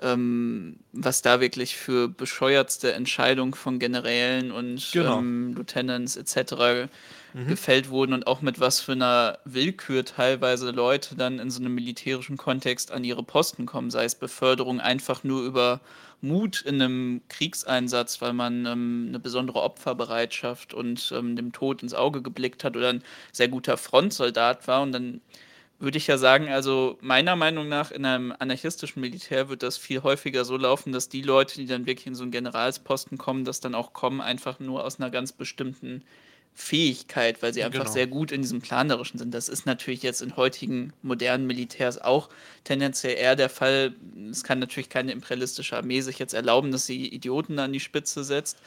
ähm, was da wirklich für bescheuertste Entscheidungen von Generälen und genau. ähm, Lieutenants etc. Mhm. gefällt wurden und auch mit was für einer Willkür teilweise Leute dann in so einem militärischen Kontext an ihre Posten kommen, sei es Beförderung einfach nur über Mut in einem Kriegseinsatz, weil man ähm, eine besondere Opferbereitschaft und ähm, dem Tod ins Auge geblickt hat oder ein sehr guter Frontsoldat war. Und dann würde ich ja sagen, also meiner Meinung nach in einem anarchistischen Militär wird das viel häufiger so laufen, dass die Leute, die dann wirklich in so einen Generalsposten kommen, das dann auch kommen, einfach nur aus einer ganz bestimmten Fähigkeit, weil sie einfach genau. sehr gut in diesem Planerischen sind. Das ist natürlich jetzt in heutigen modernen Militärs auch tendenziell eher der Fall. Es kann natürlich keine imperialistische Armee sich jetzt erlauben, dass sie Idioten an die Spitze setzt.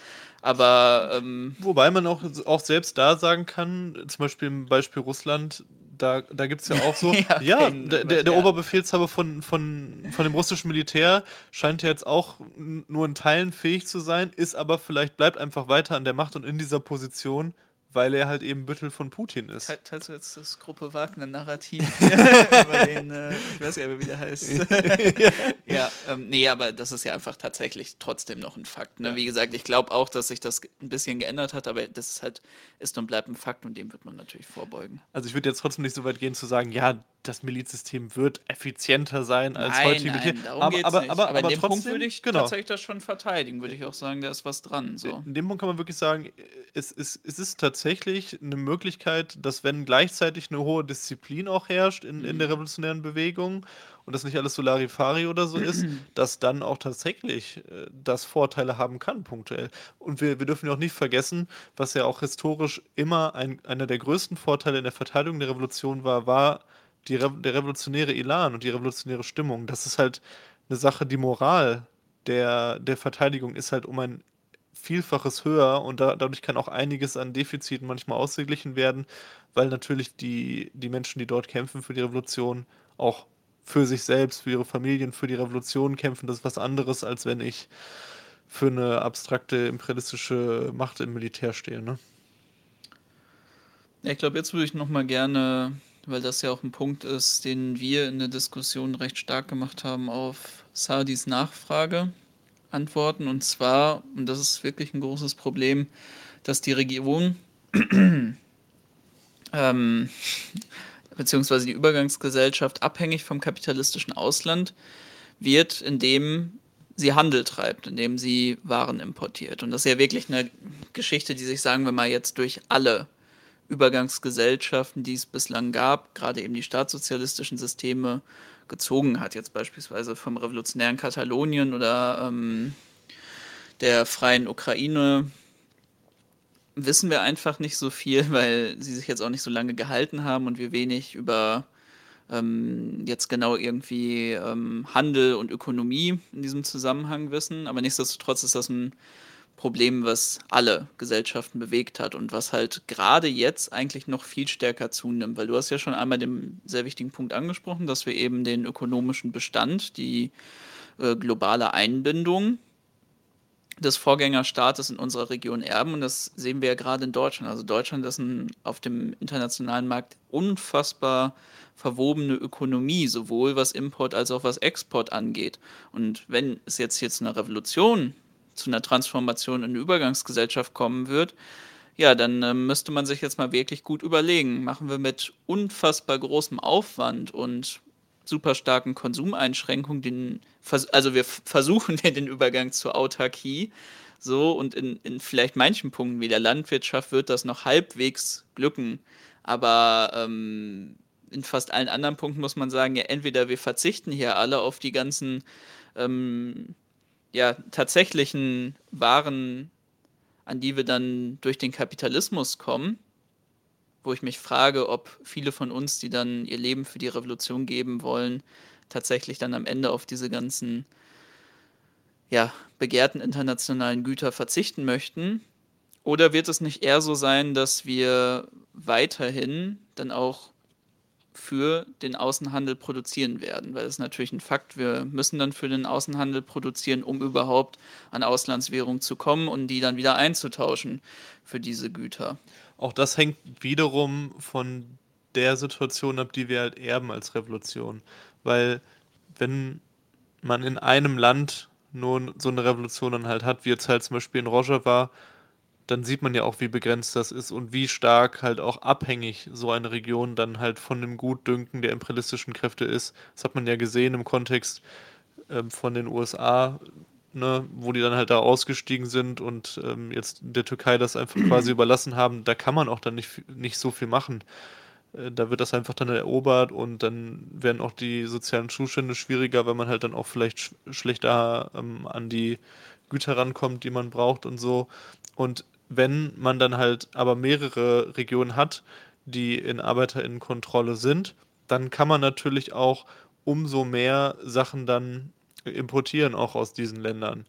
Aber ähm wobei man auch, auch selbst da sagen kann, zum Beispiel im Beispiel Russland, da, da gibt es ja auch so, (laughs) ja, ja der, der, der Oberbefehlshaber von, von, von dem russischen Militär scheint ja jetzt auch nur in Teilen fähig zu sein, ist aber vielleicht, bleibt einfach weiter an der Macht und in dieser Position weil er halt eben Büttel von Putin ist. Teilst du jetzt das Gruppe Wagner-Narrativ (laughs) über den, äh, ich weiß ja, wie der heißt. (laughs) ja, ähm, nee, aber das ist ja einfach tatsächlich trotzdem noch ein Fakt. Ne? Ja. Wie gesagt, ich glaube auch, dass sich das ein bisschen geändert hat, aber das ist halt, ist und bleibt ein Fakt und dem wird man natürlich vorbeugen. Also ich würde jetzt trotzdem nicht so weit gehen zu sagen, ja, das Milizsystem wird effizienter sein als nein, heutige Militär. Darum aber, aber, aber, aber, aber, in dem trotzdem, Punkt würde ich genau. tatsächlich das schon verteidigen, würde ich auch sagen, da ist was dran. So. In dem Punkt kann man wirklich sagen, es, es, es ist tatsächlich eine Möglichkeit, dass wenn gleichzeitig eine hohe Disziplin auch herrscht in, in der mhm. revolutionären Bewegung und das nicht alles so Larifari oder so ist, (clears throat) dass dann auch tatsächlich äh, das Vorteile haben kann, punktuell. Und wir, wir dürfen ja auch nicht vergessen, was ja auch historisch immer ein, einer der größten Vorteile in der Verteidigung der Revolution war, war die Re der revolutionäre Elan und die revolutionäre Stimmung. Das ist halt eine Sache, die Moral der, der Verteidigung ist halt um ein Vielfaches höher und da, dadurch kann auch einiges an Defiziten manchmal ausgeglichen werden, weil natürlich die, die Menschen, die dort kämpfen für die Revolution, auch für sich selbst, für ihre Familien, für die Revolution kämpfen. Das ist was anderes, als wenn ich für eine abstrakte imperialistische Macht im Militär stehe. Ne? Ja, ich glaube, jetzt würde ich noch mal gerne weil das ja auch ein Punkt ist, den wir in der Diskussion recht stark gemacht haben, auf Sadis Nachfrage antworten. Und zwar, und das ist wirklich ein großes Problem, dass die Regierung (clears throat) ähm, beziehungsweise die Übergangsgesellschaft abhängig vom kapitalistischen Ausland wird, indem sie Handel treibt, indem sie Waren importiert. Und das ist ja wirklich eine Geschichte, die sich, sagen wir mal, jetzt durch alle Übergangsgesellschaften, die es bislang gab, gerade eben die staatssozialistischen Systeme, gezogen hat. Jetzt beispielsweise vom revolutionären Katalonien oder ähm, der freien Ukraine wissen wir einfach nicht so viel, (laughs) weil sie sich jetzt auch nicht so lange gehalten haben und wir wenig über ähm, jetzt genau irgendwie ähm, Handel und Ökonomie in diesem Zusammenhang wissen. Aber nichtsdestotrotz ist das ein Problem, was alle Gesellschaften bewegt hat und was halt gerade jetzt eigentlich noch viel stärker zunimmt, weil du hast ja schon einmal den sehr wichtigen Punkt angesprochen, dass wir eben den ökonomischen Bestand, die äh, globale Einbindung des Vorgängerstaates in unserer Region erben und das sehen wir ja gerade in Deutschland. Also Deutschland ist ein, auf dem internationalen Markt unfassbar verwobene Ökonomie, sowohl was Import als auch was Export angeht. Und wenn es jetzt hier zu einer Revolution zu einer Transformation in eine Übergangsgesellschaft kommen wird, ja, dann äh, müsste man sich jetzt mal wirklich gut überlegen. Machen wir mit unfassbar großem Aufwand und super starken Konsumeinschränkungen, den, also wir versuchen (laughs) den Übergang zur Autarkie, so und in, in vielleicht manchen Punkten wie der Landwirtschaft wird das noch halbwegs glücken, aber ähm, in fast allen anderen Punkten muss man sagen, ja, entweder wir verzichten hier alle auf die ganzen ähm, ja, tatsächlichen Waren, an die wir dann durch den Kapitalismus kommen, wo ich mich frage, ob viele von uns, die dann ihr Leben für die Revolution geben wollen, tatsächlich dann am Ende auf diese ganzen ja, begehrten internationalen Güter verzichten möchten. Oder wird es nicht eher so sein, dass wir weiterhin dann auch für den Außenhandel produzieren werden, weil das ist natürlich ein Fakt. Wir müssen dann für den Außenhandel produzieren, um überhaupt an Auslandswährung zu kommen und die dann wieder einzutauschen für diese Güter. Auch das hängt wiederum von der Situation ab, die wir halt erben als Revolution. Weil wenn man in einem Land nur so eine Revolution dann halt hat, wie jetzt halt zum Beispiel in Rojava, dann sieht man ja auch, wie begrenzt das ist und wie stark halt auch abhängig so eine Region dann halt von dem Gutdünken der imperialistischen Kräfte ist. Das hat man ja gesehen im Kontext ähm, von den USA, ne, wo die dann halt da ausgestiegen sind und ähm, jetzt der Türkei das einfach (clears throat) quasi überlassen haben. Da kann man auch dann nicht, nicht so viel machen. Äh, da wird das einfach dann erobert und dann werden auch die sozialen Zustände schwieriger, weil man halt dann auch vielleicht sch schlechter ähm, an die Güter rankommt, die man braucht und so. Und wenn man dann halt aber mehrere Regionen hat, die in Arbeiterinnenkontrolle sind, dann kann man natürlich auch umso mehr Sachen dann importieren, auch aus diesen Ländern.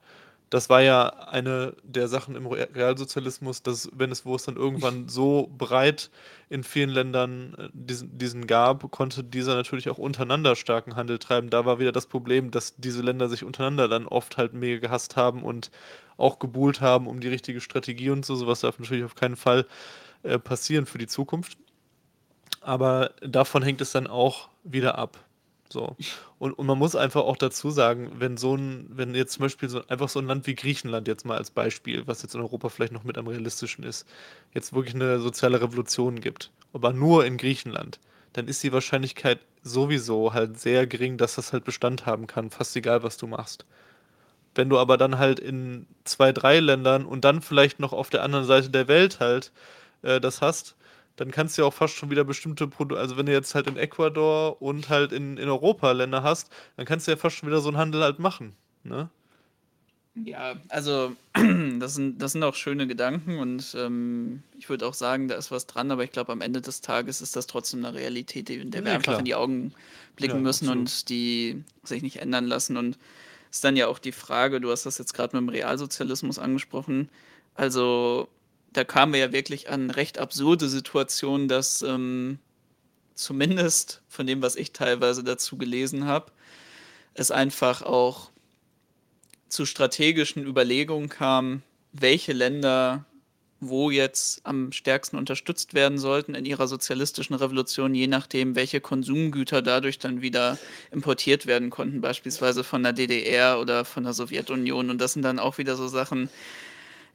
Das war ja eine der Sachen im Realsozialismus, dass, wenn es, wo es dann irgendwann so breit in vielen Ländern äh, diesen, diesen gab, konnte dieser natürlich auch untereinander starken Handel treiben. Da war wieder das Problem, dass diese Länder sich untereinander dann oft halt mega gehasst haben und auch gebuhlt haben um die richtige Strategie und so. Sowas darf natürlich auf keinen Fall äh, passieren für die Zukunft. Aber davon hängt es dann auch wieder ab. So. Und, und man muss einfach auch dazu sagen, wenn so ein, wenn jetzt zum Beispiel so einfach so ein Land wie Griechenland jetzt mal als Beispiel, was jetzt in Europa vielleicht noch mit am realistischen ist, jetzt wirklich eine soziale Revolution gibt, aber nur in Griechenland, dann ist die Wahrscheinlichkeit sowieso halt sehr gering, dass das halt Bestand haben kann, fast egal, was du machst. Wenn du aber dann halt in zwei, drei Ländern und dann vielleicht noch auf der anderen Seite der Welt halt äh, das hast, dann kannst du ja auch fast schon wieder bestimmte Produkte, also wenn du jetzt halt in Ecuador und halt in, in Europa Länder hast, dann kannst du ja fast schon wieder so einen Handel halt machen, ne? Ja, also (clears throat) das sind, das sind auch schöne Gedanken und ähm, ich würde auch sagen, da ist was dran, aber ich glaube, am Ende des Tages ist das trotzdem eine Realität, in der wir ja, einfach in die Augen blicken ja, müssen absolut. und die sich nicht ändern lassen. Und ist dann ja auch die Frage, du hast das jetzt gerade mit dem Realsozialismus angesprochen, also da kamen wir ja wirklich an recht absurde Situationen, dass ähm, zumindest von dem, was ich teilweise dazu gelesen habe, es einfach auch zu strategischen Überlegungen kam, welche Länder wo jetzt am stärksten unterstützt werden sollten in ihrer sozialistischen Revolution, je nachdem, welche Konsumgüter dadurch dann wieder importiert werden konnten, beispielsweise von der DDR oder von der Sowjetunion. Und das sind dann auch wieder so Sachen,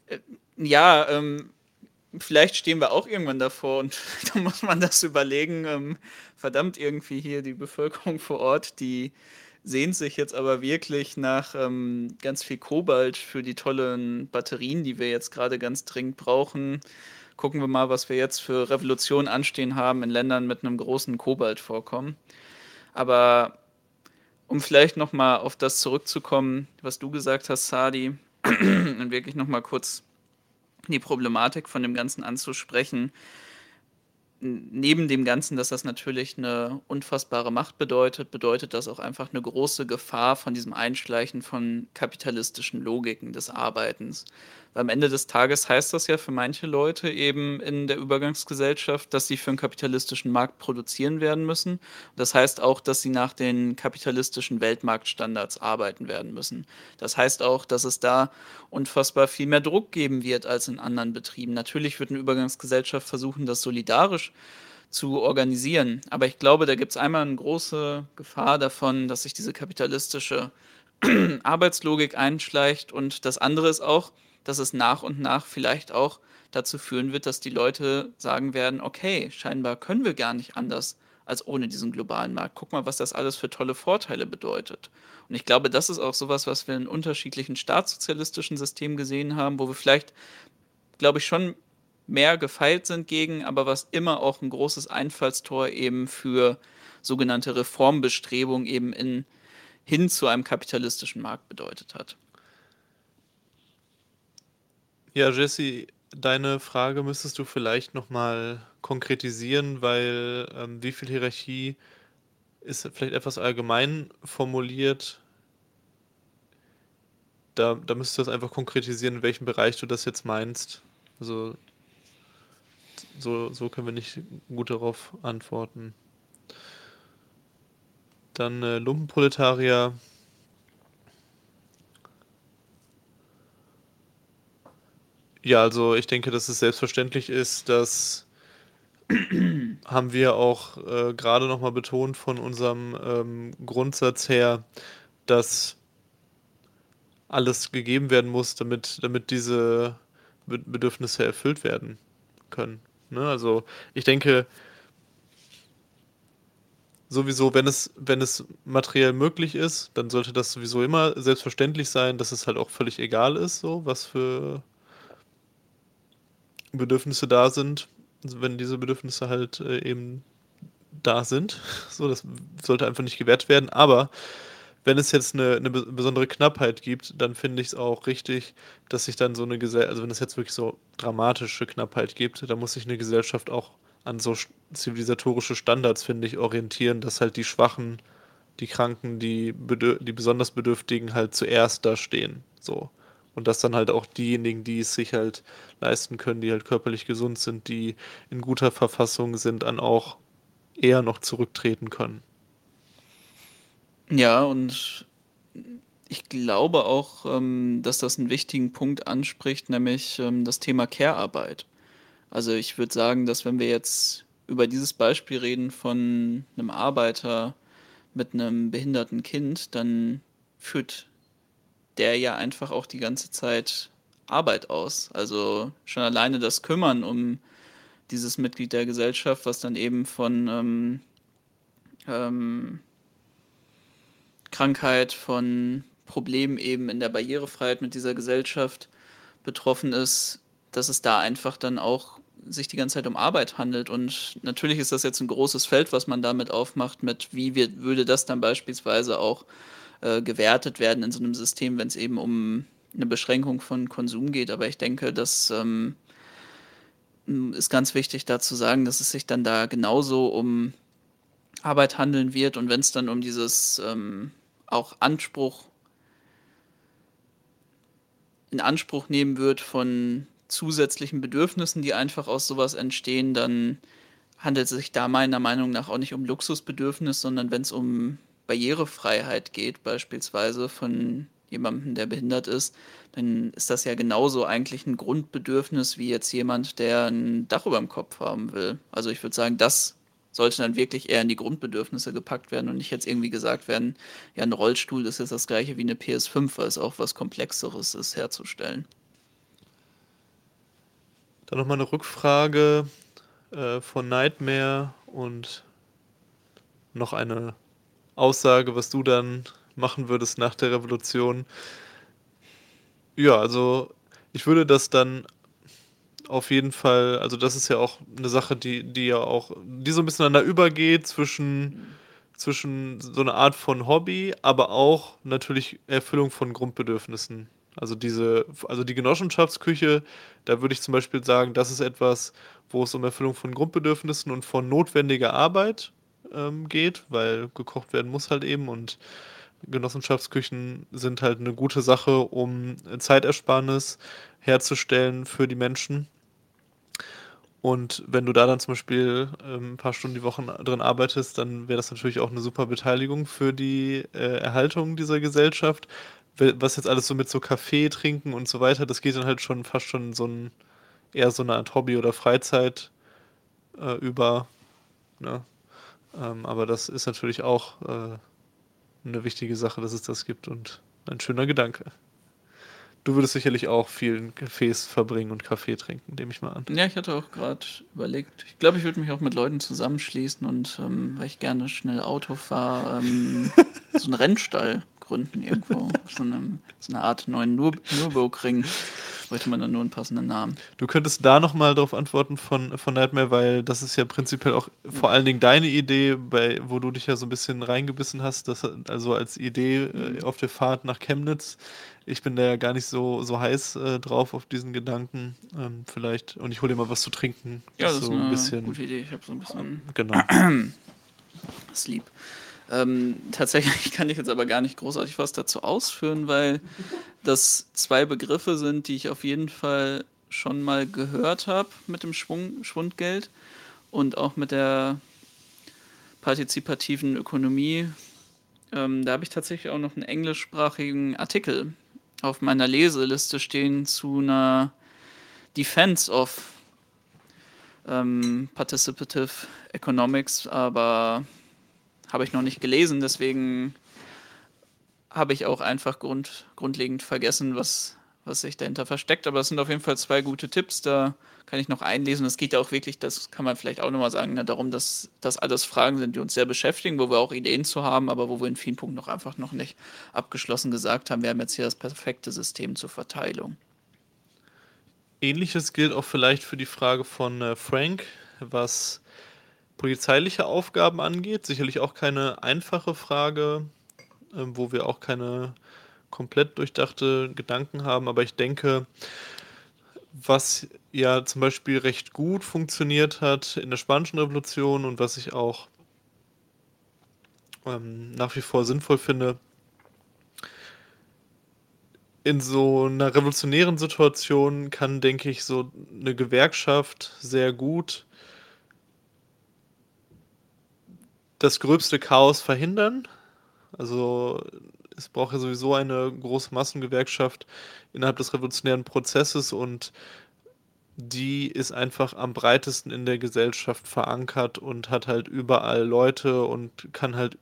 äh, ja, ähm, vielleicht stehen wir auch irgendwann davor und (laughs) da muss man das überlegen. Ähm, verdammt, irgendwie hier die Bevölkerung vor Ort, die sehnt sich jetzt aber wirklich nach ähm, ganz viel Kobalt für die tollen Batterien, die wir jetzt gerade ganz dringend brauchen. Gucken wir mal, was wir jetzt für Revolution anstehen haben in Ländern mit einem großen Kobaltvorkommen. Aber um vielleicht nochmal auf das zurückzukommen, was du gesagt hast, Sadi, (clears throat) und wirklich nochmal kurz die Problematik von dem Ganzen anzusprechen. Neben dem Ganzen, dass das natürlich eine unfassbare Macht bedeutet, bedeutet das auch einfach eine große Gefahr von diesem Einschleichen von kapitalistischen Logiken des Arbeitens. Am Ende des Tages heißt das ja für manche Leute eben in der Übergangsgesellschaft, dass sie für einen kapitalistischen Markt produzieren werden müssen. Das heißt auch, dass sie nach den kapitalistischen Weltmarktstandards arbeiten werden müssen. Das heißt auch, dass es da unfassbar viel mehr Druck geben wird als in anderen Betrieben. Natürlich wird eine Übergangsgesellschaft versuchen, das solidarisch zu organisieren. Aber ich glaube, da gibt es einmal eine große Gefahr davon, dass sich diese kapitalistische (clears throat) Arbeitslogik einschleicht. Und das andere ist auch, dass es nach und nach vielleicht auch dazu führen wird, dass die Leute sagen werden, okay, scheinbar können wir gar nicht anders, als ohne diesen globalen Markt. Guck mal, was das alles für tolle Vorteile bedeutet. Und ich glaube, das ist auch sowas, was wir in unterschiedlichen staatssozialistischen Systemen gesehen haben, wo wir vielleicht, glaube ich, schon mehr gefeilt sind gegen, aber was immer auch ein großes Einfallstor eben für sogenannte Reformbestrebungen eben in, hin zu einem kapitalistischen Markt bedeutet hat. Ja, Jesse, deine Frage müsstest du vielleicht nochmal konkretisieren, weil ähm, wie viel Hierarchie ist vielleicht etwas allgemein formuliert. Da, da müsstest du das einfach konkretisieren, in welchem Bereich du das jetzt meinst. Also so, so können wir nicht gut darauf antworten. Dann äh, Lumpenproletarier. Ja, also ich denke, dass es selbstverständlich ist, dass (clears throat) haben wir auch äh, gerade nochmal betont von unserem ähm, Grundsatz her, dass alles gegeben werden muss, damit, damit diese Bedürfnisse erfüllt werden können. Ne? Also ich denke, sowieso, wenn es, wenn es materiell möglich ist, dann sollte das sowieso immer selbstverständlich sein, dass es halt auch völlig egal ist, so was für Bedürfnisse da sind. Wenn diese Bedürfnisse halt äh, eben da sind. (laughs) So, das sollte einfach nicht gewährt werden. Aber wenn es jetzt eine, eine besondere Knappheit gibt, dann finde ich es auch richtig, dass sich dann so eine Gesellschaft, also wenn es jetzt wirklich so dramatische Knappheit gibt, dann muss sich eine Gesellschaft auch an so zivilisatorische Standards, finde ich, orientieren, dass halt die Schwachen, die Kranken, die, die besonders Bedürftigen halt zuerst da stehen. So. Und dass dann halt auch diejenigen, die es sich halt leisten können, die halt körperlich gesund sind, die in guter Verfassung sind, dann auch eher noch zurücktreten können. Ja, und ich glaube auch, ähm, dass das einen wichtigen Punkt anspricht, nämlich ähm, das Thema Care-Arbeit. Also ich würde sagen, dass wenn wir jetzt über dieses Beispiel reden von einem Arbeiter mit einem behinderten Kind, dann führt der ja einfach auch die ganze Zeit Arbeit aus. Also schon alleine das Kümmern um dieses Mitglied der Gesellschaft, was dann eben von ähm, ähm, Krankheit, von Problemen eben in der Barrierefreiheit mit dieser Gesellschaft betroffen ist, dass es da einfach dann auch sich die ganze Zeit um Arbeit handelt. Und natürlich ist das jetzt ein großes Feld, was man damit aufmacht, mit wie wird, würde das dann beispielsweise auch äh, gewertet werden in so einem System, wenn es eben um eine Beschränkung von Konsum geht. Aber ich denke, das ähm, ist ganz wichtig da zu sagen, dass es sich dann da genauso um Arbeit handeln wird und wenn es dann um dieses ähm, auch Anspruch in Anspruch nehmen wird von zusätzlichen Bedürfnissen, die einfach aus sowas entstehen, dann handelt es sich da meiner Meinung nach auch nicht um Luxusbedürfnis, sondern wenn es um Barrierefreiheit geht, beispielsweise von jemandem, der behindert ist, dann ist das ja genauso eigentlich ein Grundbedürfnis wie jetzt jemand, der ein Dach über dem Kopf haben will. Also ich würde sagen, das sollte dann wirklich eher in die Grundbedürfnisse gepackt werden und nicht jetzt irgendwie gesagt werden, ja, ein Rollstuhl ist jetzt das gleiche wie eine PS5, weil es auch was Komplexeres ist herzustellen. Dann nochmal eine Rückfrage äh, von Nightmare und noch eine Aussage, was du dann machen würdest nach der Revolution. Ja, also ich würde das dann auf jeden Fall, also das ist ja auch eine Sache, die, die ja auch, die so ein bisschen einander übergeht zwischen, zwischen so einer Art von Hobby, aber auch natürlich Erfüllung von Grundbedürfnissen. Also diese, also die Genossenschaftsküche, da würde ich zum Beispiel sagen, das ist etwas, wo es um Erfüllung von Grundbedürfnissen und von notwendiger Arbeit ähm, geht, weil gekocht werden muss halt eben und Genossenschaftsküchen sind halt eine gute Sache, um Zeitersparnis herzustellen für die Menschen. Und wenn du da dann zum Beispiel ähm, ein paar Stunden die Woche drin arbeitest, dann wäre das natürlich auch eine super Beteiligung für die äh, Erhaltung dieser Gesellschaft. Was jetzt alles so mit so Kaffee trinken und so weiter, das geht dann halt schon fast schon so ein, eher so eine Art Hobby oder Freizeit äh, über. Ne? Ähm, aber das ist natürlich auch äh, eine wichtige Sache, dass es das gibt und ein schöner Gedanke. Du würdest sicherlich auch viel in Cafés verbringen und Kaffee trinken, nehme ich mal an. Ja, ich hatte auch gerade überlegt. Ich glaube, ich würde mich auch mit Leuten zusammenschließen und ähm, weil ich gerne schnell Auto fahre, ähm, (laughs) so einen Rennstall gründen irgendwo. so, eine, so eine Art neuen Nur Nürburgring bräuchte man dann nur einen passenden Namen. Du könntest da nochmal darauf antworten von, von Nightmare, weil das ist ja prinzipiell auch vor allen Dingen deine Idee, bei, wo du dich ja so ein bisschen reingebissen hast, das, also als Idee äh, mhm. auf der Fahrt nach Chemnitz. Ich bin da ja gar nicht so, so heiß äh, drauf auf diesen Gedanken. Ähm, vielleicht, und ich hole dir mal was zu trinken. Ja, das ist so eine ein bisschen, gute Idee. Ich habe so ein bisschen. Genau. (clears throat) Sleep. Ähm, tatsächlich (laughs) kann ich jetzt aber gar nicht großartig was dazu ausführen, weil das zwei Begriffe sind, die ich auf jeden Fall schon mal gehört habe mit dem Schwung, Schwundgeld und auch mit der partizipativen Ökonomie. Ähm, da habe ich tatsächlich auch noch einen englischsprachigen Artikel auf meiner Leseliste stehen zu einer Defense of ähm, Participative Economics, aber habe ich noch nicht gelesen, deswegen habe ich auch einfach grund, grundlegend vergessen, was, was sich dahinter versteckt. Aber es sind auf jeden Fall zwei gute Tipps, da kann ich noch einlesen. Es geht ja auch wirklich, das kann man vielleicht auch nochmal sagen, ne, darum, dass das alles Fragen sind, die uns sehr beschäftigen, wo wir auch Ideen zu haben, aber wo wir in vielen Punkten noch einfach noch nicht abgeschlossen gesagt haben, wir haben jetzt hier das perfekte System zur Verteilung. Ähnliches gilt auch vielleicht für die Frage von äh, Frank, was polizeiliche Aufgaben angeht. Sicherlich auch keine einfache Frage, äh, wo wir auch keine komplett durchdachte Gedanken haben, aber ich denke, was ja zum Beispiel recht gut funktioniert hat in der Spanischen Revolution und was ich auch ähm, nach wie vor sinnvoll finde, in so einer revolutionären Situation kann, denke ich, so eine Gewerkschaft sehr gut das gröbste Chaos verhindern. Also es braucht ja sowieso eine große Massengewerkschaft innerhalb des revolutionären Prozesses und die ist einfach am breitesten in der Gesellschaft verankert und hat halt überall Leute und kann halt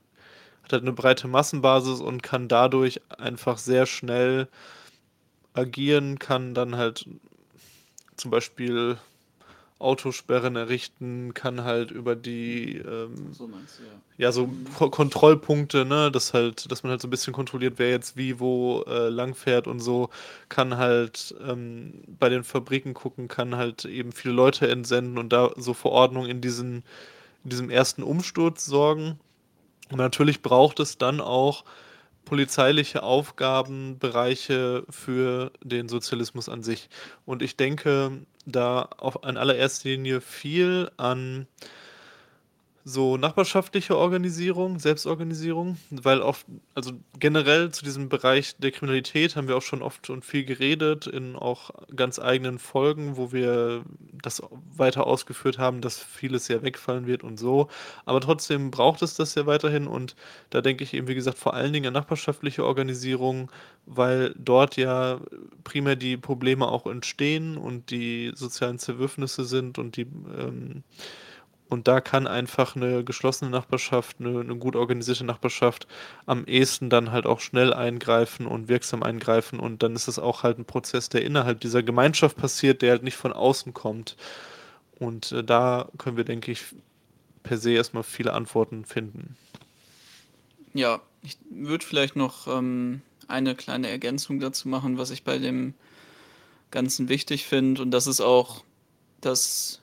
hat halt eine breite Massenbasis und kann dadurch einfach sehr schnell agieren, kann dann halt zum Beispiel Autosperren errichten, kann halt über die ähm, so meinst du, ja. ja so Ko Kontrollpunkte, ne, dass halt, dass man halt so ein bisschen kontrolliert, wer jetzt wie wo äh, lang fährt und so, kann halt ähm, bei den Fabriken gucken, kann halt eben viele Leute entsenden und da so Verordnung in diesen in diesem ersten Umsturz sorgen. Und natürlich braucht es dann auch polizeiliche Aufgabenbereiche für den Sozialismus an sich. Und ich denke da auf, an allererster Linie viel an so nachbarschaftliche Organisierung, Selbstorganisierung, weil oft, also generell zu diesem Bereich der Kriminalität haben wir auch schon oft und viel geredet in auch ganz eigenen Folgen, wo wir das weiter ausgeführt haben, dass vieles ja wegfallen wird und so. Aber trotzdem braucht es das ja weiterhin und da denke ich eben, wie gesagt, vor allen Dingen an nachbarschaftliche Organisierung, weil dort ja primär die Probleme auch entstehen und die sozialen Zerwürfnisse sind und die ähm, und da kann einfach eine geschlossene Nachbarschaft, eine, eine gut organisierte Nachbarschaft am ehesten dann halt auch schnell eingreifen und wirksam eingreifen. Und dann ist es auch halt ein Prozess, der innerhalb dieser Gemeinschaft passiert, der halt nicht von außen kommt. Und äh, da können wir, denke ich, per se erstmal viele Antworten finden. Ja, ich würde vielleicht noch ähm, eine kleine Ergänzung dazu machen, was ich bei dem Ganzen wichtig finde. Und das ist auch, dass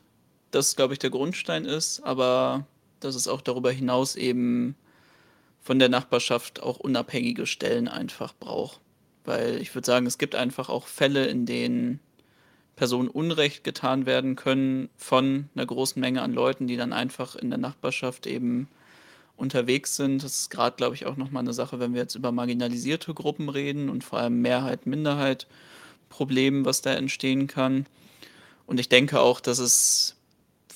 das, glaube ich, der Grundstein ist, aber dass es auch darüber hinaus eben von der Nachbarschaft auch unabhängige Stellen einfach braucht. Weil ich würde sagen, es gibt einfach auch Fälle, in denen Personen Unrecht getan werden können von einer großen Menge an Leuten, die dann einfach in der Nachbarschaft eben unterwegs sind. Das ist gerade, glaube ich, auch nochmal eine Sache, wenn wir jetzt über marginalisierte Gruppen reden und vor allem Mehrheit, Minderheit, Problem, was da entstehen kann. Und ich denke auch, dass es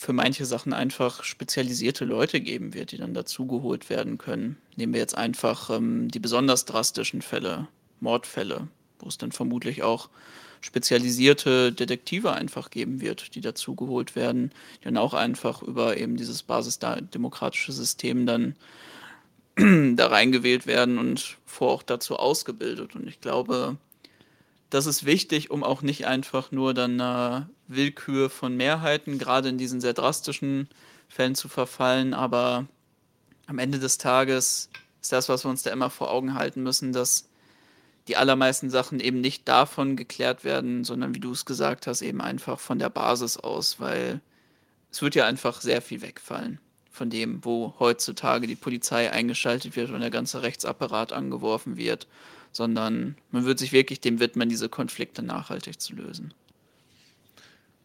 für manche Sachen einfach spezialisierte Leute geben wird, die dann dazugeholt werden können. Nehmen wir jetzt einfach ähm, die besonders drastischen Fälle, Mordfälle, wo es dann vermutlich auch spezialisierte Detektive einfach geben wird, die dazugeholt werden, die dann auch einfach über eben dieses basisdemokratische System dann (clears throat) da reingewählt werden und vor auch dazu ausgebildet. Und ich glaube, das ist wichtig, um auch nicht einfach nur dann einer Willkür von Mehrheiten, gerade in diesen sehr drastischen Fällen zu verfallen. Aber am Ende des Tages ist das, was wir uns da immer vor Augen halten müssen, dass die allermeisten Sachen eben nicht davon geklärt werden, sondern wie du es gesagt hast, eben einfach von der Basis aus, weil es wird ja einfach sehr viel wegfallen von dem, wo heutzutage die Polizei eingeschaltet wird und der ganze Rechtsapparat angeworfen wird, sondern man wird sich wirklich dem widmen, diese Konflikte nachhaltig zu lösen.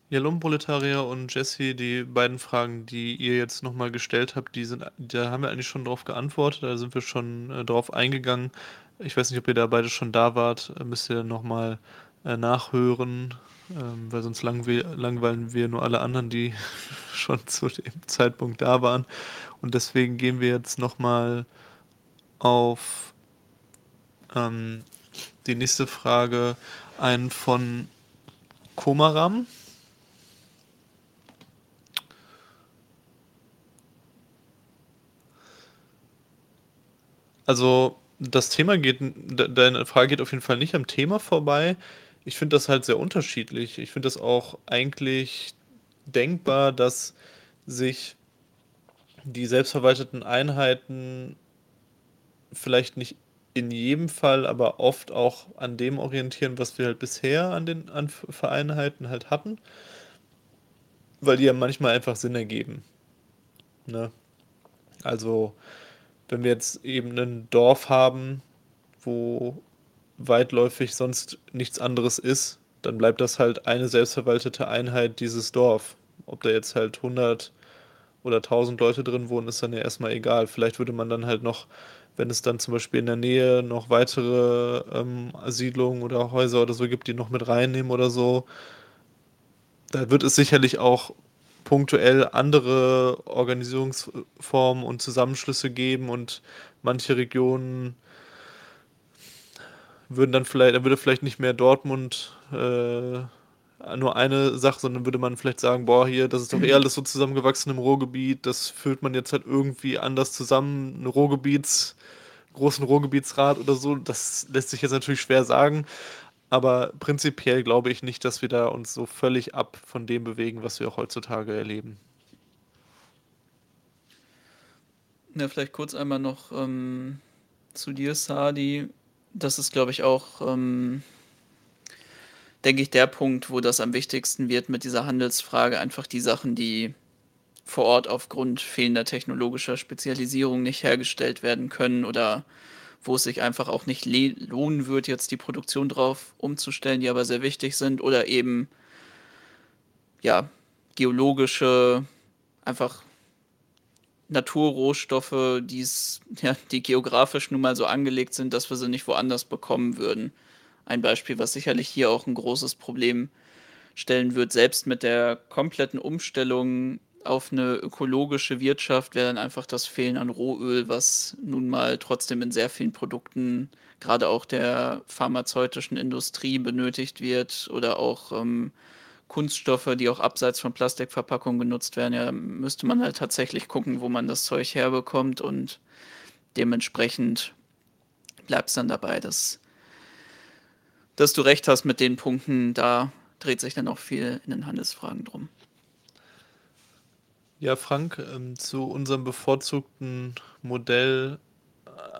Ja, Lumpenproletarier und Jesse, die beiden Fragen, die ihr jetzt nochmal gestellt habt, die sind, da haben wir eigentlich schon drauf geantwortet, da sind wir schon äh, drauf eingegangen. Ich weiß nicht, ob ihr da beide schon da wart, äh, müsst ihr nochmal äh, nachhören, ähm, weil sonst langwe langweilen wir nur alle anderen, die (laughs) schon zu dem Zeitpunkt da waren. Und deswegen gehen wir jetzt nochmal auf ähm, die nächste Frage ein von Komaram. Also das Thema geht, deine Frage geht auf jeden Fall nicht am Thema vorbei. Ich finde das halt sehr unterschiedlich. Ich finde das auch eigentlich denkbar, dass sich die selbstverwalteten Einheiten vielleicht nicht in jedem Fall, aber oft auch an dem orientieren, was wir halt bisher an den an Vereinheiten halt hatten, weil die ja manchmal einfach Sinn ergeben. Ne? Also wenn wir jetzt eben ein Dorf haben, wo weitläufig sonst nichts anderes ist, dann bleibt das halt eine selbstverwaltete Einheit dieses Dorf. Ob da jetzt halt 100 oder 1000 Leute drin wohnen, ist dann ja erstmal egal. Vielleicht würde man dann halt noch, wenn es dann zum Beispiel in der Nähe noch weitere ähm, Siedlungen oder Häuser oder so gibt, die noch mit reinnehmen oder so, da wird es sicherlich auch punktuell andere Organisierungsformen und Zusammenschlüsse geben und manche Regionen würden dann vielleicht, dann würde vielleicht nicht mehr Dortmund äh, nur eine Sache, sondern würde man vielleicht sagen, boah, hier, das ist doch eher (laughs) alles so zusammengewachsen im Ruhrgebiet, das fühlt man jetzt halt irgendwie anders zusammen, ein Ruhrgebiets, großen Ruhrgebietsrat oder so, das lässt sich jetzt natürlich schwer sagen, aber prinzipiell glaube ich nicht, dass wir da uns so völlig ab von dem bewegen, was wir auch heutzutage erleben. Ja, vielleicht kurz einmal noch ähm, zu dir, Sadi. Das ist, glaube ich, auch, ähm, denke ich, der Punkt, wo das am wichtigsten wird mit dieser Handelsfrage. Einfach die Sachen, die vor Ort aufgrund fehlender technologischer Spezialisierung nicht hergestellt werden können oder wo es sich einfach auch nicht lohnen wird, jetzt die Produktion drauf umzustellen, die aber sehr wichtig sind, oder eben ja, geologische, einfach Naturrohstoffe, die's, ja, die geografisch nun mal so angelegt sind, dass wir sie nicht woanders bekommen würden. Ein Beispiel, was sicherlich hier auch ein großes Problem stellen wird, selbst mit der kompletten Umstellung auf eine ökologische Wirtschaft wäre dann einfach das Fehlen an Rohöl, was nun mal trotzdem in sehr vielen Produkten, gerade auch der pharmazeutischen Industrie benötigt wird oder auch ähm, Kunststoffe, die auch abseits von Plastikverpackungen genutzt werden. Ja, müsste man halt tatsächlich gucken, wo man das Zeug herbekommt und dementsprechend bleibt es dann dabei, dass, dass du recht hast mit den Punkten. Da dreht sich dann auch viel in den Handelsfragen drum. Ja, Frank, ähm, zu unserem bevorzugten Modell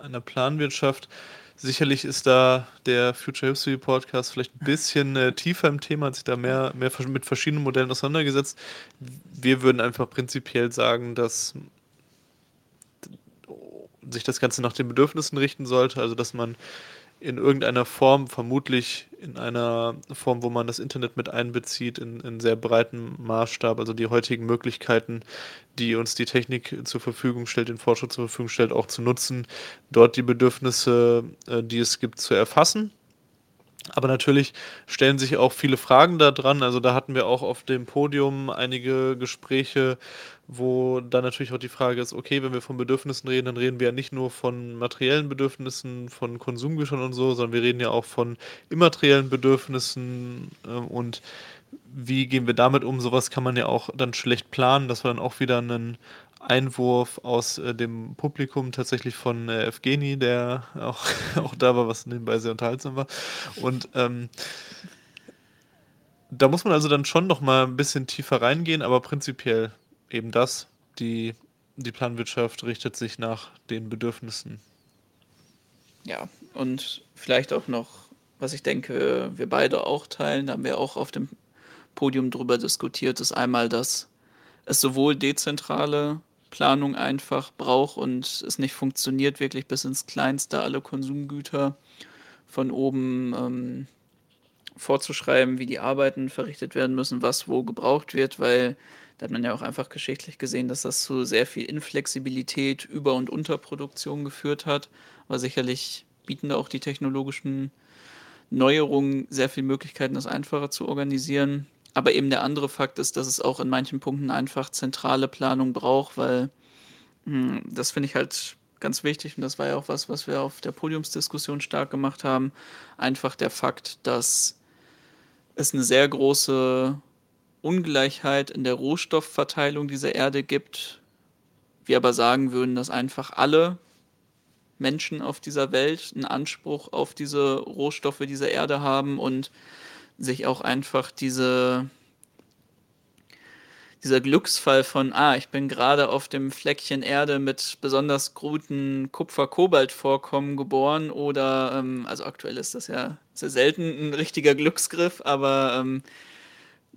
einer Planwirtschaft. Sicherlich ist da der Future History Podcast vielleicht ein bisschen äh, tiefer im Thema, hat sich da mehr, mehr mit verschiedenen Modellen auseinandergesetzt. Wir würden einfach prinzipiell sagen, dass sich das Ganze nach den Bedürfnissen richten sollte, also dass man in irgendeiner Form, vermutlich in einer Form, wo man das Internet mit einbezieht, in, in sehr breiten Maßstab, also die heutigen Möglichkeiten, die uns die Technik zur Verfügung stellt, den Fortschritt zur Verfügung stellt, auch zu nutzen, dort die Bedürfnisse, äh, die es gibt, zu erfassen aber natürlich stellen sich auch viele Fragen da dran. Also da hatten wir auch auf dem Podium einige Gespräche, wo dann natürlich auch die Frage ist, okay, wenn wir von Bedürfnissen reden, dann reden wir ja nicht nur von materiellen Bedürfnissen, von Konsumgütern und so, sondern wir reden ja auch von immateriellen Bedürfnissen ähm, und wie gehen wir damit um? Sowas kann man ja auch dann schlecht planen. Das war dann auch wieder ein Einwurf aus äh, dem Publikum tatsächlich von äh, Evgeni, der auch, (laughs) auch da war, was nebenbei sehr unterhaltsam war. Und ähm, da muss man also dann schon noch mal ein bisschen tiefer reingehen, aber prinzipiell eben das. Die, die Planwirtschaft richtet sich nach den Bedürfnissen. Ja, und vielleicht auch noch, was ich denke, wir beide auch teilen, da haben wir auch auf dem Podium drüber diskutiert, ist einmal, dass es sowohl dezentrale Planung einfach braucht und es nicht funktioniert, wirklich bis ins Kleinste alle Konsumgüter von oben ähm, vorzuschreiben, wie die Arbeiten verrichtet werden müssen, was wo gebraucht wird, weil da hat man ja auch einfach geschichtlich gesehen, dass das zu sehr viel Inflexibilität, Über- und Unterproduktion geführt hat. Aber sicherlich bieten da auch die technologischen Neuerungen sehr viele Möglichkeiten, das einfacher zu organisieren. Aber eben der andere Fakt ist, dass es auch in manchen Punkten einfach zentrale Planung braucht, weil mh, hm, das finde ich halt ganz wichtig und das war ja auch was, was wir auf der Podiumsdiskussion stark gemacht haben. Einfach der Fakt, dass es eine sehr große Ungleichheit in der Rohstoffverteilung dieser Erde gibt. Wir aber sagen würden, dass einfach alle Menschen auf dieser Welt einen Anspruch auf diese Rohstoffe dieser Erde haben und sich auch einfach diese dieser Glücksfall von, ah, ich bin gerade auf dem Fleckchen Erde mit besonders guten Kupfer-Kobalt-Vorkommen geboren oder, ähm, also aktuell ist das ja sehr selten ein richtiger Glücksgriff, aber ähm,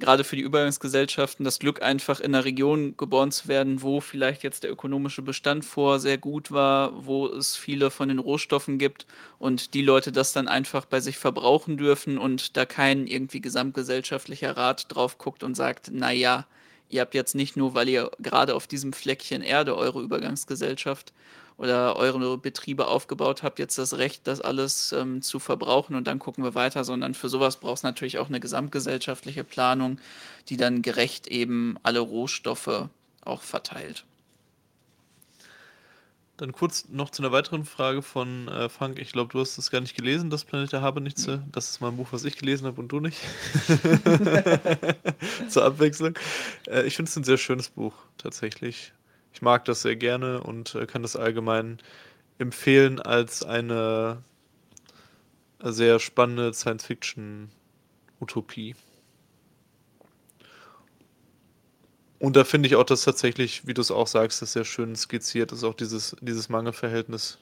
gerade für die Übergangsgesellschaften das Glück einfach in einer Region geboren zu werden, wo vielleicht jetzt der ökonomische Bestand vor sehr gut war, wo es viele von den Rohstoffen gibt und die Leute das dann einfach bei sich verbrauchen dürfen und da kein irgendwie gesamtgesellschaftlicher Rat drauf guckt und sagt, na ja, ihr habt jetzt nicht nur, weil ihr gerade auf diesem Fleckchen Erde eure Übergangsgesellschaft oder eure Betriebe aufgebaut habt, jetzt das Recht, das alles ähm, zu verbrauchen und dann gucken wir weiter, sondern für sowas braucht es natürlich auch eine gesamtgesellschaftliche Planung, die dann gerecht eben alle Rohstoffe auch verteilt. Dann kurz noch zu einer weiteren Frage von äh, Frank. Ich glaube, du hast das gar nicht gelesen, das Planet der Habenichtse. Nee. Das ist mal ein Buch, was ich gelesen habe und du nicht. (laughs) Zur Abwechslung. Äh, ich finde es ein sehr schönes Buch, tatsächlich. Ich mag das sehr gerne und äh, kann das allgemein empfehlen als eine sehr spannende Science-Fiction-Utopie. Und da finde ich auch, dass tatsächlich, wie du es auch sagst, das sehr schön skizziert ist, auch dieses, dieses Mangelverhältnis.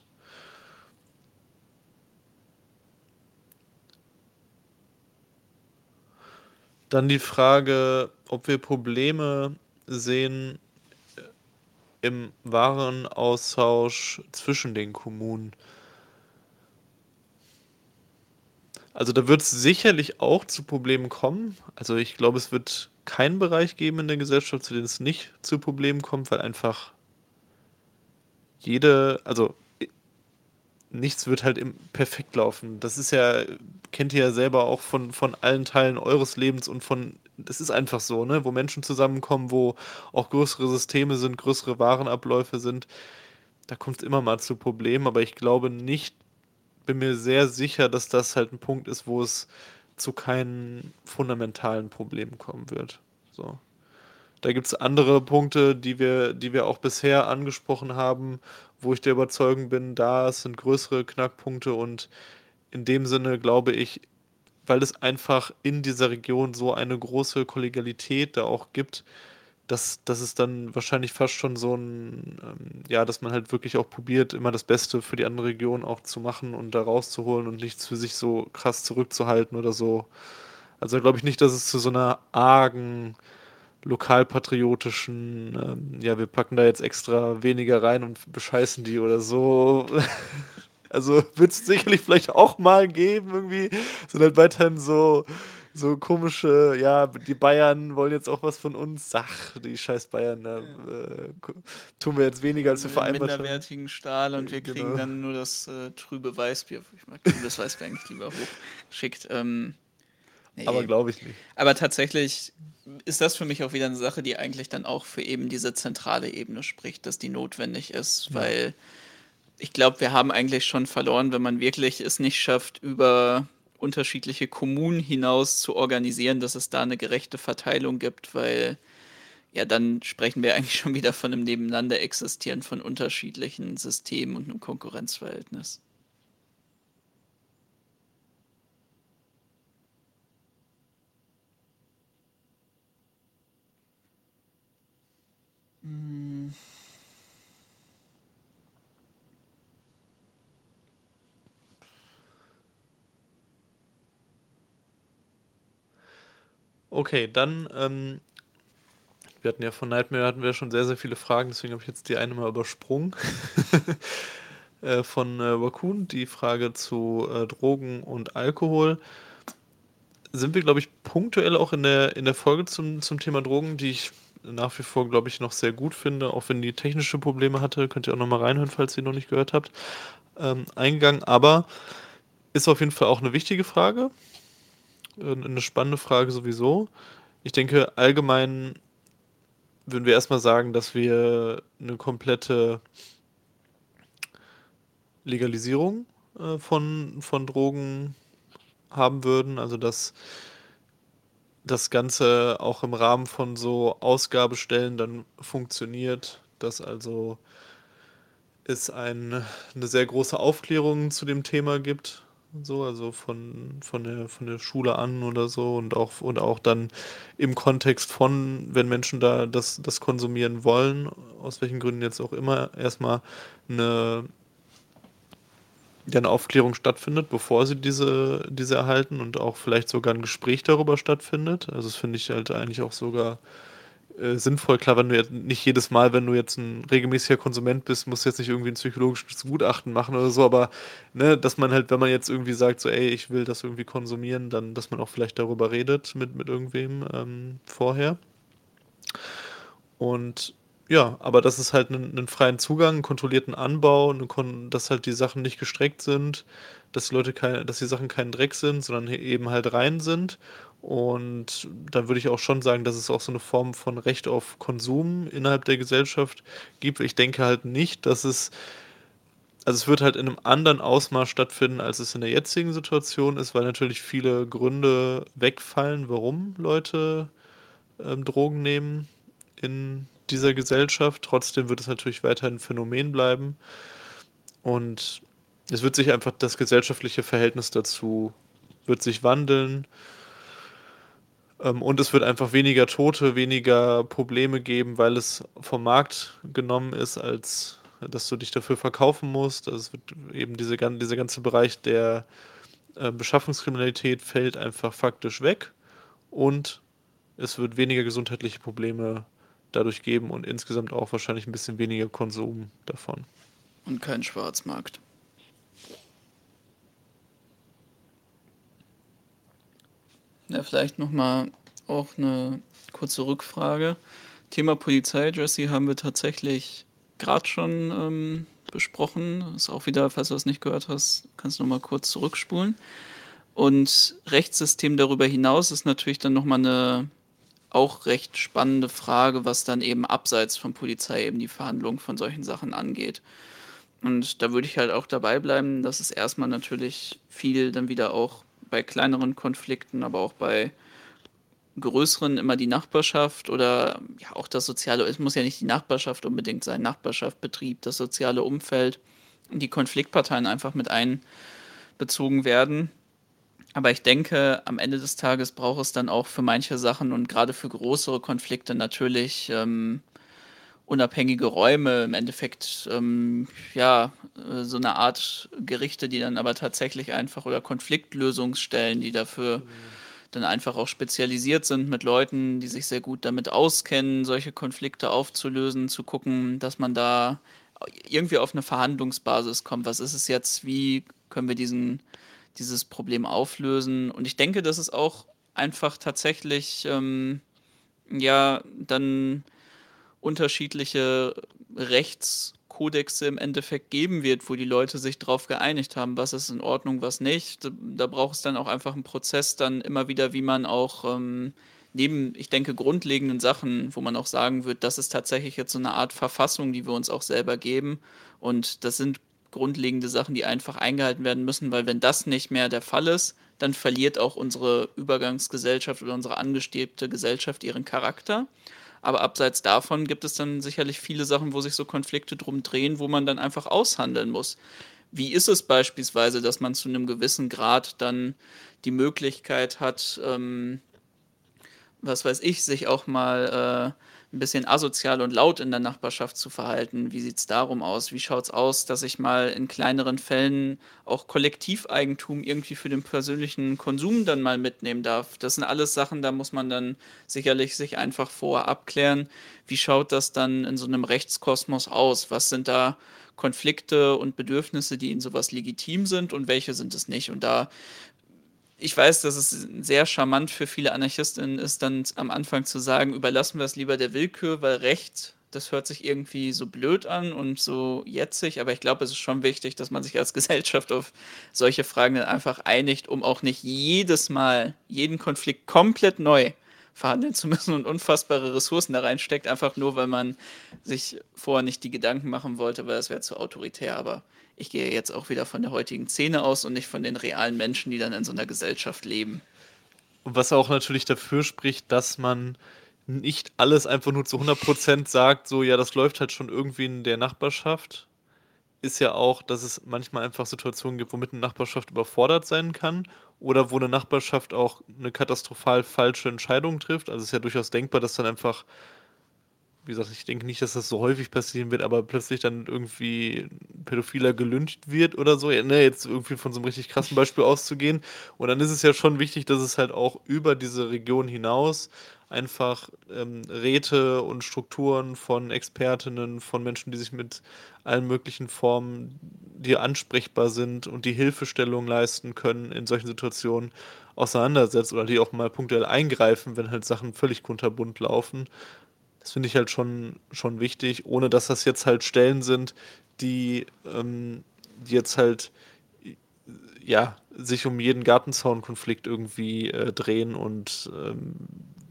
Dann die Frage, ob wir Probleme sehen im Warenaustausch zwischen den Kommunen. Also da wird es sicherlich auch zu Problemen kommen. Also ich glaube, es wird keinen Bereich geben in der Gesellschaft, zu dem es nicht zu Problemen kommt, weil einfach jede, also nichts wird halt perfekt laufen. Das ist ja, kennt ihr ja selber auch von, von allen Teilen eures Lebens und von, das ist einfach so, ne, wo Menschen zusammenkommen, wo auch größere Systeme sind, größere Warenabläufe sind. Da kommt es immer mal zu Problemen, aber ich glaube nicht, bin mir sehr sicher, dass das halt ein Punkt ist, wo es zu keinen fundamentalen Problemen kommen wird. So. Da gibt es andere Punkte, die wir, die wir auch bisher angesprochen haben, wo ich der Überzeugung bin, da sind größere Knackpunkte und in dem Sinne glaube ich, weil es einfach in dieser Region so eine große Kollegialität da auch gibt, dass, dass es dann wahrscheinlich fast schon so ein, ähm, ja, dass man halt wirklich auch probiert, immer das Beste für die andere Region auch zu machen und da rauszuholen und nichts für sich so krass zurückzuhalten oder so. Also glaube ich nicht, dass es zu so einer argen, lokalpatriotischen, ähm, ja, wir packen da jetzt extra weniger rein und bescheißen die oder so. (laughs) also wird es sicherlich vielleicht auch mal geben, irgendwie. Sind halt weiterhin so so komische, ja, die Bayern wollen jetzt auch was von uns. Ach, die scheiß Bayern, da äh, tun wir jetzt weniger als wir vereinbart haben. minderwertigen Stahl und wir kriegen genau. dann nur das äh, trübe Weißbier. Ich mag das Weißbier eigentlich lieber hochschickt. Ähm, nee. Aber glaube ich nicht. Aber tatsächlich ist das für mich auch wieder eine Sache, die eigentlich dann auch für eben diese zentrale Ebene spricht, dass die notwendig ist, ja. weil ich glaube, wir haben eigentlich schon verloren, wenn man wirklich es nicht schafft, über unterschiedliche Kommunen hinaus zu organisieren, dass es da eine gerechte Verteilung gibt, weil ja, dann sprechen wir (laughs) eigentlich schon wieder von einem Nebeneinander existieren von unterschiedlichen Systemen und einem Konkurrenzverhältnis. Hm. Okay, dann, ähm, wir hatten ja von Nightmare hatten wir schon sehr, sehr viele Fragen, deswegen habe ich jetzt die eine mal übersprungen. (laughs) äh, von äh, Raccoon, die Frage zu äh, Drogen und Alkohol. Sind wir, glaube ich, punktuell auch in der, in der Folge zum, zum Thema Drogen, die ich nach wie vor, glaube ich, noch sehr gut finde, auch wenn die technische Probleme hatte, könnt ihr auch nochmal reinhören, falls ihr noch nicht gehört habt, ähm, eingegangen. Aber ist auf jeden Fall auch eine wichtige Frage, eine spannende Frage sowieso. Ich denke, allgemein würden wir erstmal sagen, dass wir eine komplette Legalisierung äh, von, von Drogen haben würden. Also dass das Ganze auch im Rahmen von so Ausgabestellen dann funktioniert, dass also es ein, eine sehr große Aufklärung zu dem Thema gibt so, also von, von, der, von der Schule an oder so und auch, und auch dann im Kontext von, wenn Menschen da das, das konsumieren wollen, aus welchen Gründen jetzt auch immer, erstmal eine, ja, eine Aufklärung stattfindet, bevor sie diese, diese erhalten und auch vielleicht sogar ein Gespräch darüber stattfindet. Also das finde ich halt eigentlich auch sogar äh, sinnvoll. Klar, wenn du jetzt nicht jedes Mal, wenn du jetzt ein regelmäßiger Konsument bist, musst du jetzt nicht irgendwie ein psychologisches Gutachten machen oder so, aber ne, dass man halt, wenn man jetzt irgendwie sagt, so, ey, ich will das irgendwie konsumieren, dann, dass man auch vielleicht darüber redet mit, mit irgendwem ähm, vorher. Und ja, aber das ist halt einen, freien Zugang, einen kontrollierten Anbau, eine dass halt die Sachen nicht gestreckt sind, dass die Leute keine, dass die Sachen kein Dreck sind, sondern eben halt rein sind und dann würde ich auch schon sagen, dass es auch so eine Form von Recht auf Konsum innerhalb der Gesellschaft gibt. Ich denke halt nicht, dass es, also es wird halt in einem anderen Ausmaß stattfinden, als es in der jetzigen Situation ist, weil natürlich viele Gründe wegfallen, warum Leute ähm, Drogen nehmen in dieser Gesellschaft. Trotzdem wird es natürlich weiterhin ein Phänomen bleiben. Und es wird sich einfach das gesellschaftliche Verhältnis dazu wird sich wandeln. Ähm, und es wird einfach weniger Tote, weniger Probleme geben, weil es vom Markt genommen ist, als dass du dich dafür verkaufen musst. Also es wird eben diese, dieser ganze Bereich der äh, Beschaffungskriminalität fällt einfach faktisch weg und es wird weniger gesundheitliche Probleme dadurch geben und insgesamt auch wahrscheinlich ein bisschen weniger Konsum davon. Und kein Schwarzmarkt. Ja, vielleicht nochmal auch eine kurze Rückfrage. Thema Polizei, Jesse, haben wir tatsächlich gerade schon ähm, besprochen. Ist auch wieder, falls du das nicht gehört hast, kannst du nochmal kurz zurückspulen. Und Rechtssystem darüber hinaus ist natürlich dann nochmal eine auch recht spannende Frage, was dann eben abseits von Polizei eben die Verhandlung von solchen Sachen angeht. Und da würde ich halt auch dabei bleiben, dass es erstmal natürlich viel dann wieder auch bei kleineren Konflikten, aber auch bei größeren immer die Nachbarschaft oder ja auch das soziale, es muss ja nicht die Nachbarschaft unbedingt sein, Nachbarschaft, Betrieb, das soziale Umfeld, die Konfliktparteien einfach mit einbezogen werden. Aber ich denke, am Ende des Tages braucht es dann auch für manche Sachen und gerade für größere Konflikte natürlich ähm, unabhängige Räume, im Endeffekt, ähm, ja, äh, so eine Art Gerichte, die dann aber tatsächlich einfach oder Konfliktlösungsstellen, die dafür dann einfach auch spezialisiert sind mit Leuten, die sich sehr gut damit auskennen, solche Konflikte aufzulösen, zu gucken, dass man da irgendwie auf eine Verhandlungsbasis kommt. Was ist es jetzt? Wie können wir diesen, dieses Problem auflösen? Und ich denke, dass es auch einfach tatsächlich, ähm, ja, dann unterschiedliche Rechtskodexe im Endeffekt geben wird, wo die Leute sich darauf geeinigt haben, was ist in Ordnung, was nicht. Da, braucht es dann auch einfach einen Prozess dann immer wieder, wie man auch ähm, neben, ich denke, grundlegenden Sachen, wo man auch sagen wird, das ist tatsächlich jetzt so eine Art Verfassung, die wir uns auch selber geben. Und das sind grundlegende Sachen, die einfach eingehalten werden müssen, weil wenn das nicht mehr der Fall ist, dann verliert auch unsere Übergangsgesellschaft oder unsere angestrebte Gesellschaft ihren Charakter. Aber abseits davon gibt es dann sicherlich viele Sachen, wo sich so Konflikte drum drehen, wo man dann einfach aushandeln muss. Wie ist es beispielsweise, dass man zu einem gewissen Grad dann die Möglichkeit hat, ähm, was weiß ich, sich auch mal äh, ein bisschen asozial und laut in der Nachbarschaft zu verhalten. Wie sieht es darum aus? Wie schaut es aus, dass ich mal in kleineren Fällen auch Kollektiveigentum irgendwie für den persönlichen Konsum dann mal mitnehmen darf? Das sind alles Sachen, da muss man dann sicherlich sich einfach vorher abklären. Wie schaut das dann in so einem Rechtskosmos aus? Was sind da Konflikte und Bedürfnisse, die in sowas legitim sind und welche sind es nicht? Und da ich weiß, dass es sehr charmant für viele Anarchistinnen ist, dann am Anfang zu sagen, überlassen wir es lieber der Willkür, weil Recht, das hört sich irgendwie so blöd an und so jetzig, aber ich glaube, es ist schon wichtig, dass man sich als (laughs) Gesellschaft auf solche Fragen dann einfach einigt, um auch nicht jedes Mal jeden Konflikt komplett neu verhandeln zu (laughs) müssen und unfassbare Ressourcen da reinsteckt, einfach nur, weil man sich vorher nicht die Gedanken machen wollte, weil das wäre zu autoritär, aber ich gehe jetzt auch wieder von der heutigen Szene aus und nicht von den realen Menschen, die dann in so einer Gesellschaft leben. Und was auch natürlich dafür spricht, dass man nicht alles einfach nur zu 100% sagt, so ja, das läuft halt schon irgendwie in der Nachbarschaft, ist ja auch, dass es manchmal einfach Situationen gibt, womit eine Nachbarschaft überfordert sein kann oder wo eine Nachbarschaft auch eine katastrophal falsche Entscheidung trifft. Also es ist ja durchaus denkbar, dass dann einfach wie gesagt, ich denke nicht, dass das so häufig passieren wird, aber plötzlich dann irgendwie ein Pädophiler gelüncht wird oder so, ja, ne, jetzt irgendwie von so einem richtig krassen Beispiel auszugehen. Und dann ist es ja schon wichtig, dass es halt auch über diese Region hinaus einfach ähm, Räte und Strukturen von Expertinnen, von Menschen, die sich mit allen möglichen Formen, die ansprechbar sind und die Hilfestellung leisten können in solchen Situationen, auseinandersetzt oder die auch mal punktuell eingreifen, wenn halt Sachen völlig kunterbunt laufen. Das finde ich halt schon, schon wichtig, ohne dass das jetzt halt Stellen sind, die, ähm, die jetzt halt ja, sich um jeden Gartenzaunkonflikt irgendwie äh, drehen und ähm,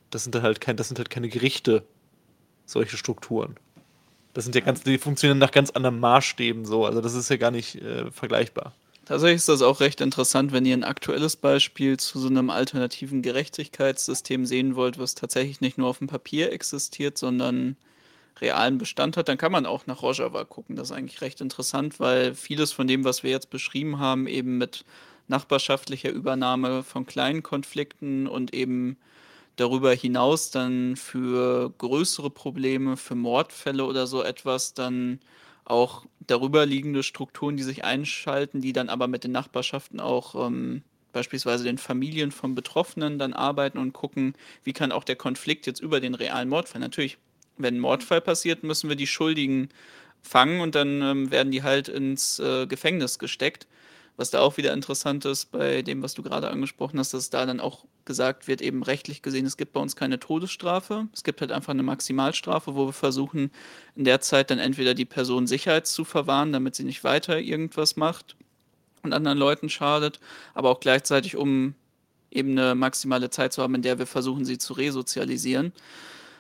das sind halt kein, das sind halt keine Gerichte, solche Strukturen. Das sind ja ganz, die funktionieren nach ganz anderen Maßstäben so, also das ist ja gar nicht äh, vergleichbar. Tatsächlich ist das auch recht interessant, wenn ihr ein aktuelles Beispiel zu so einem alternativen Gerechtigkeitssystem sehen wollt, was tatsächlich nicht nur auf dem Papier existiert, sondern realen Bestand hat, dann kann man auch nach Rojava gucken. Das ist eigentlich recht interessant, weil vieles von dem, was wir jetzt beschrieben haben, eben mit nachbarschaftlicher Übernahme von kleinen Konflikten und eben darüber hinaus dann für größere Probleme, für Mordfälle oder so etwas dann auch darüber liegende Strukturen, die sich einschalten, die dann aber mit den Nachbarschaften auch ähm, beispielsweise den Familien von Betroffenen dann arbeiten und gucken, wie kann auch der Konflikt jetzt über den realen Mordfall. Natürlich, wenn ein Mordfall passiert, müssen wir die Schuldigen fangen und dann ähm, werden die halt ins äh, Gefängnis gesteckt. Was da auch wieder interessant ist bei dem, was du gerade angesprochen hast, dass da dann auch gesagt wird, eben rechtlich gesehen, es gibt bei uns keine Todesstrafe. Es gibt halt einfach eine Maximalstrafe, wo wir versuchen, in der Zeit dann entweder die Person Sicherheit zu verwahren, damit sie nicht weiter irgendwas macht und anderen Leuten schadet, aber auch gleichzeitig, um eben eine maximale Zeit zu haben, in der wir versuchen, sie zu resozialisieren.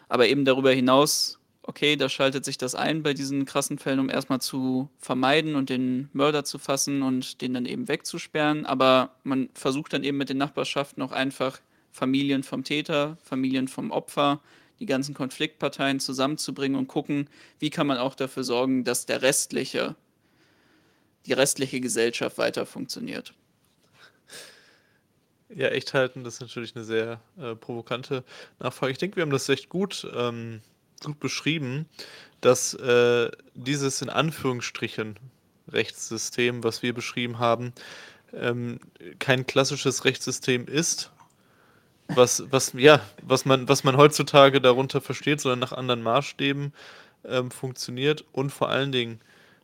Aber eben darüber hinaus okay, da schaltet sich das ein bei diesen krassen Fällen, um erstmal zu vermeiden und den Mörder zu fassen und den dann eben wegzusperren. Aber man versucht dann eben mit den Nachbarschaften auch einfach Familien vom Täter, Familien vom Opfer, die ganzen Konfliktparteien zusammenzubringen und gucken, wie kann man auch dafür sorgen, dass der restliche, die restliche Gesellschaft weiter funktioniert. Ja, echt halten, das ist natürlich eine sehr äh, provokante Nachfrage. Ich denke, wir haben das echt gut ähm, gut beschrieben, dass äh, dieses in Anführungsstrichen Rechtssystem, was wir beschrieben haben, ähm, kein klassisches Rechtssystem ist, was, was, ja, was, man, was man heutzutage darunter versteht, sondern nach anderen Maßstäben ähm, funktioniert. Und vor allen Dingen,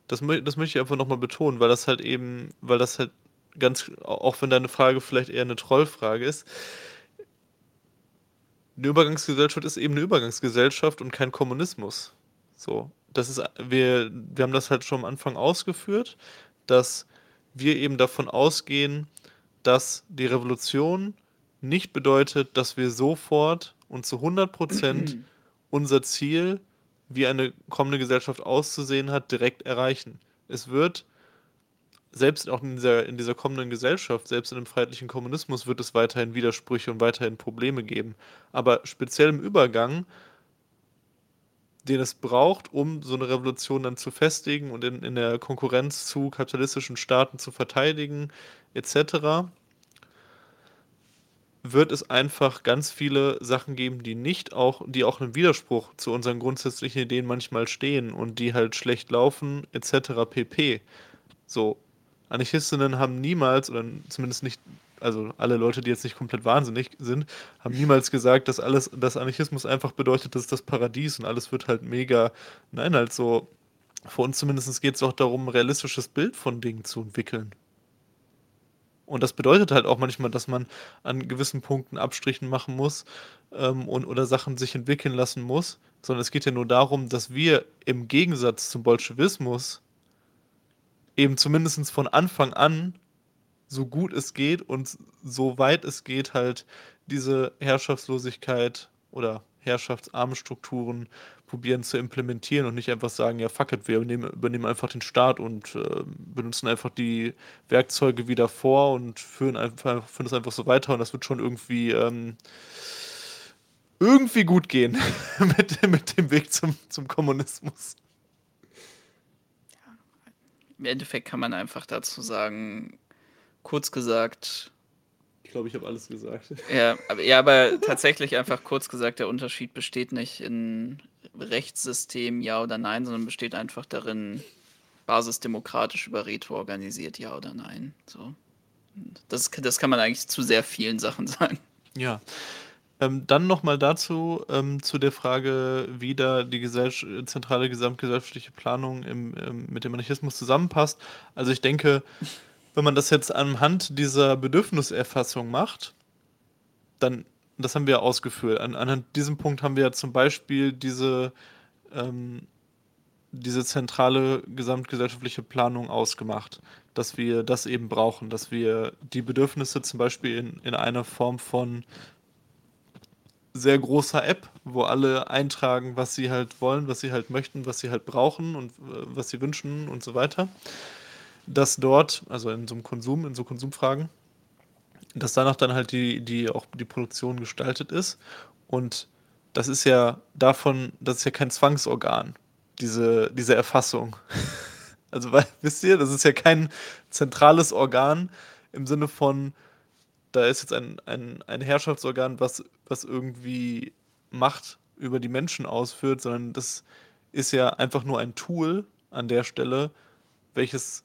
das, das möchte ich einfach nochmal betonen, weil das halt eben, weil das halt ganz, auch wenn deine Frage vielleicht eher eine Trollfrage ist, eine Übergangsgesellschaft ist eben eine Übergangsgesellschaft und kein Kommunismus. So, das ist, wir, wir haben das halt schon am Anfang ausgeführt, dass wir eben davon ausgehen, dass die Revolution nicht bedeutet, dass wir sofort und zu 100 Prozent (clears throat) unser Ziel, wie eine kommende Gesellschaft auszusehen hat, direkt erreichen. Es wird selbst auch in dieser, in dieser kommenden Gesellschaft, selbst in einem freiheitlichen Kommunismus, wird es weiterhin Widersprüche und weiterhin Probleme geben. Aber speziell im Übergang den es braucht, um so eine Revolution dann zu festigen und in, in der Konkurrenz zu kapitalistischen Staaten zu verteidigen, etc., wird es einfach ganz viele Sachen geben, die nicht auch, die auch im Widerspruch zu unseren grundsätzlichen Ideen manchmal stehen und die halt schlecht laufen, etc. pp. So, Anarchistinnen haben niemals, oder zumindest nicht, also alle Leute, die jetzt nicht komplett wahnsinnig sind, haben niemals gesagt, dass alles, dass Anarchismus einfach bedeutet, das ist das Paradies und alles wird halt mega. Nein, halt so, für uns zumindest geht es auch darum, ein realistisches Bild von Dingen zu entwickeln. Und das bedeutet halt auch manchmal, dass man an gewissen Punkten Abstrichen machen muss ähm, und, oder Sachen sich entwickeln lassen muss, sondern es geht ja nur darum, dass wir im Gegensatz zum Bolschewismus eben zumindest von Anfang an so gut es geht und so weit es geht halt diese Herrschaftslosigkeit oder herrschaftsarme Strukturen probieren zu implementieren und nicht einfach sagen, ja, fuck it, wir übernehmen, übernehmen einfach den Staat und äh, benutzen einfach die Werkzeuge wieder vor und führen einfach führen das einfach so weiter und das wird schon irgendwie ähm, irgendwie gut gehen (laughs) mit, mit dem Weg zum, zum Kommunismus. Im Endeffekt kann man einfach dazu sagen, kurz gesagt, ich glaube, ich habe alles gesagt. Ja aber, ja, aber tatsächlich einfach kurz gesagt, der Unterschied besteht nicht in Rechtssystem ja oder nein, sondern besteht einfach darin, basisdemokratisch über Retro organisiert ja oder nein. So. Das, das kann man eigentlich zu sehr vielen Sachen sagen. Ja. Ähm, dann nochmal dazu, ähm, zu der Frage, wie da die Gesell zentrale gesamtgesellschaftliche Planung im, im, mit dem Anarchismus zusammenpasst. Also ich denke, wenn man das jetzt anhand dieser Bedürfniserfassung macht, dann das haben wir ausgeführt. An, anhand diesem Punkt haben wir ja zum Beispiel diese, ähm, diese zentrale gesamtgesellschaftliche Planung ausgemacht, dass wir das eben brauchen, dass wir die Bedürfnisse zum Beispiel in, in einer Form von sehr großer App, wo alle eintragen, was sie halt wollen, was sie halt möchten, was sie halt brauchen und äh, was sie wünschen und so weiter. Dass dort, also in so einem Konsum, in so Konsumfragen, dass danach dann halt die, die auch die Produktion gestaltet ist. Und das ist ja davon, das ist ja kein Zwangsorgan, diese, diese Erfassung. (laughs) Also, weil, wisst ihr, das ist ja kein zentrales Organ im Sinne von, da ist jetzt ein, ein, ein Herrschaftsorgan, was, was irgendwie Macht über die Menschen ausführt, sondern das ist ja einfach nur ein Tool an der Stelle, welches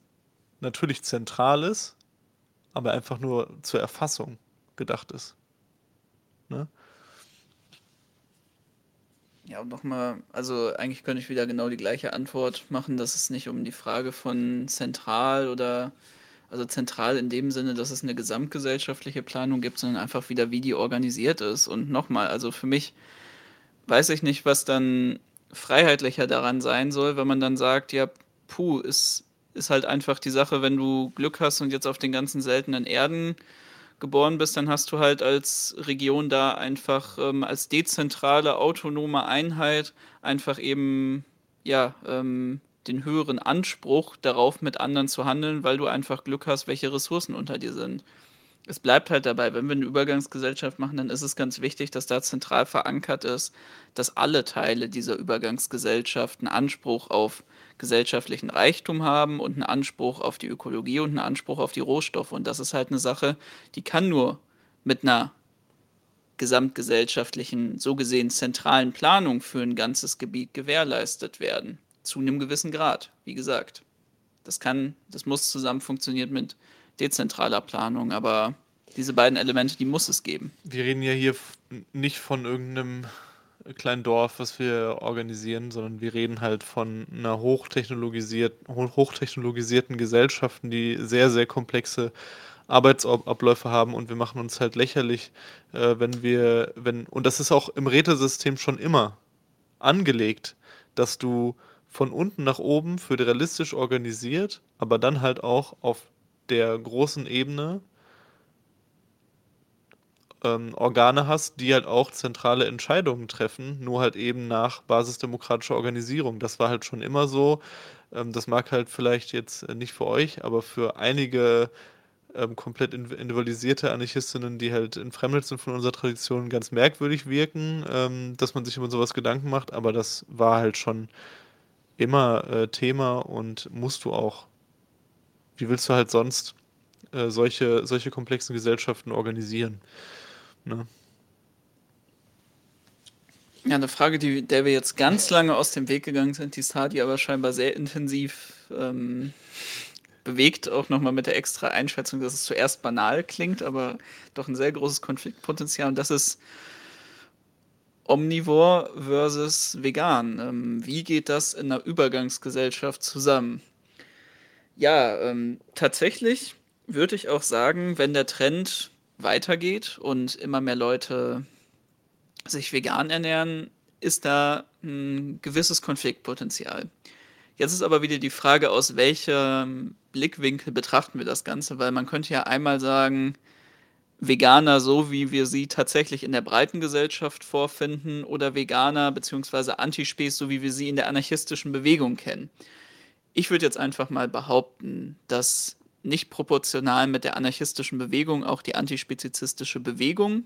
natürlich zentral ist, aber einfach nur zur Erfassung gedacht ist. Ne? Ja, und nochmal, also eigentlich könnte ich wieder genau die gleiche Antwort machen, dass es nicht um die Frage von zentral oder, also zentral in dem Sinne, dass es eine gesamtgesellschaftliche Planung gibt, sondern einfach wieder, wie die organisiert ist. Und nochmal, also für mich weiß ich nicht, was dann freiheitlicher daran sein soll, wenn man dann sagt, ja, puh, ist ist halt einfach die Sache, wenn du Glück hast und jetzt auf den ganzen seltenen Erden geboren bist, dann hast du halt als Region da einfach ähm, als dezentrale, autonome Einheit einfach eben, ja, ähm, den höheren Anspruch darauf, mit anderen zu handeln, weil du einfach Glück hast, welche Ressourcen unter dir sind. Es bleibt halt dabei, wenn wir eine Übergangsgesellschaft machen, dann ist es ganz wichtig, dass da zentral verankert ist, dass alle Teile dieser Übergangsgesellschaft einen Anspruch auf gesellschaftlichen Reichtum haben und einen Anspruch auf die Ökologie und einen Anspruch auf die Rohstoffe. Und das ist halt eine Sache, die kann nur mit einer gesamtgesellschaftlichen, so gesehen zentralen Planung für ein ganzes Gebiet gewährleistet werden. Zu einem gewissen Grad, wie gesagt. Das kann, das muss zusammen funktionieren mit dezentraler Planung, aber diese beiden Elemente, die muss es geben. Wir reden ja hier nicht von irgendeinem kleinen Dorf, was wir organisieren, sondern wir reden halt von einer hochtechnologisiert, hochtechnologisierten Gesellschaften, die sehr, sehr komplexe Arbeitsabläufe haben und wir machen uns halt lächerlich, äh, wenn wir, wenn, und das ist auch im Rätesystem schon immer angelegt, dass du von unten nach oben föderalistisch organisiert, aber dann halt auch auf der großen Ebene ähm, Organe hast, die halt auch zentrale Entscheidungen treffen, nur halt eben nach basisdemokratischer Organisierung. Das war halt schon immer so. Ähm, das mag halt vielleicht jetzt nicht für euch, aber für einige ähm, komplett individualisierte Anarchistinnen, die halt entfremdet sind von unserer Tradition, ganz merkwürdig wirken, ähm, dass man sich über sowas Gedanken macht, aber das war halt schon immer äh, Thema und musst du auch. Wie willst du halt sonst äh, solche, solche komplexen Gesellschaften organisieren? Ne? Ja, eine Frage, die, der wir jetzt ganz lange aus dem Weg gegangen sind, die Sadi aber scheinbar sehr intensiv ähm, bewegt, auch nochmal mit der extra Einschätzung, dass es zuerst banal klingt, aber doch ein sehr großes Konfliktpotenzial. Und das ist Omnivore versus vegan. Ähm, wie geht das in einer Übergangsgesellschaft zusammen? Ja, ähm, tatsächlich würde ich auch sagen, wenn der Trend weitergeht und immer mehr Leute sich vegan ernähren, ist da ein gewisses Konfliktpotenzial. Jetzt ist aber wieder die Frage, aus welchem Blickwinkel betrachten wir das Ganze, weil man könnte ja einmal sagen, Veganer so, wie wir sie tatsächlich in der breiten Gesellschaft vorfinden, oder Veganer bzw. Antispes, so wie wir sie in der anarchistischen Bewegung kennen. Ich würde jetzt einfach mal behaupten, dass nicht proportional mit der anarchistischen Bewegung auch die antispezizistische Bewegung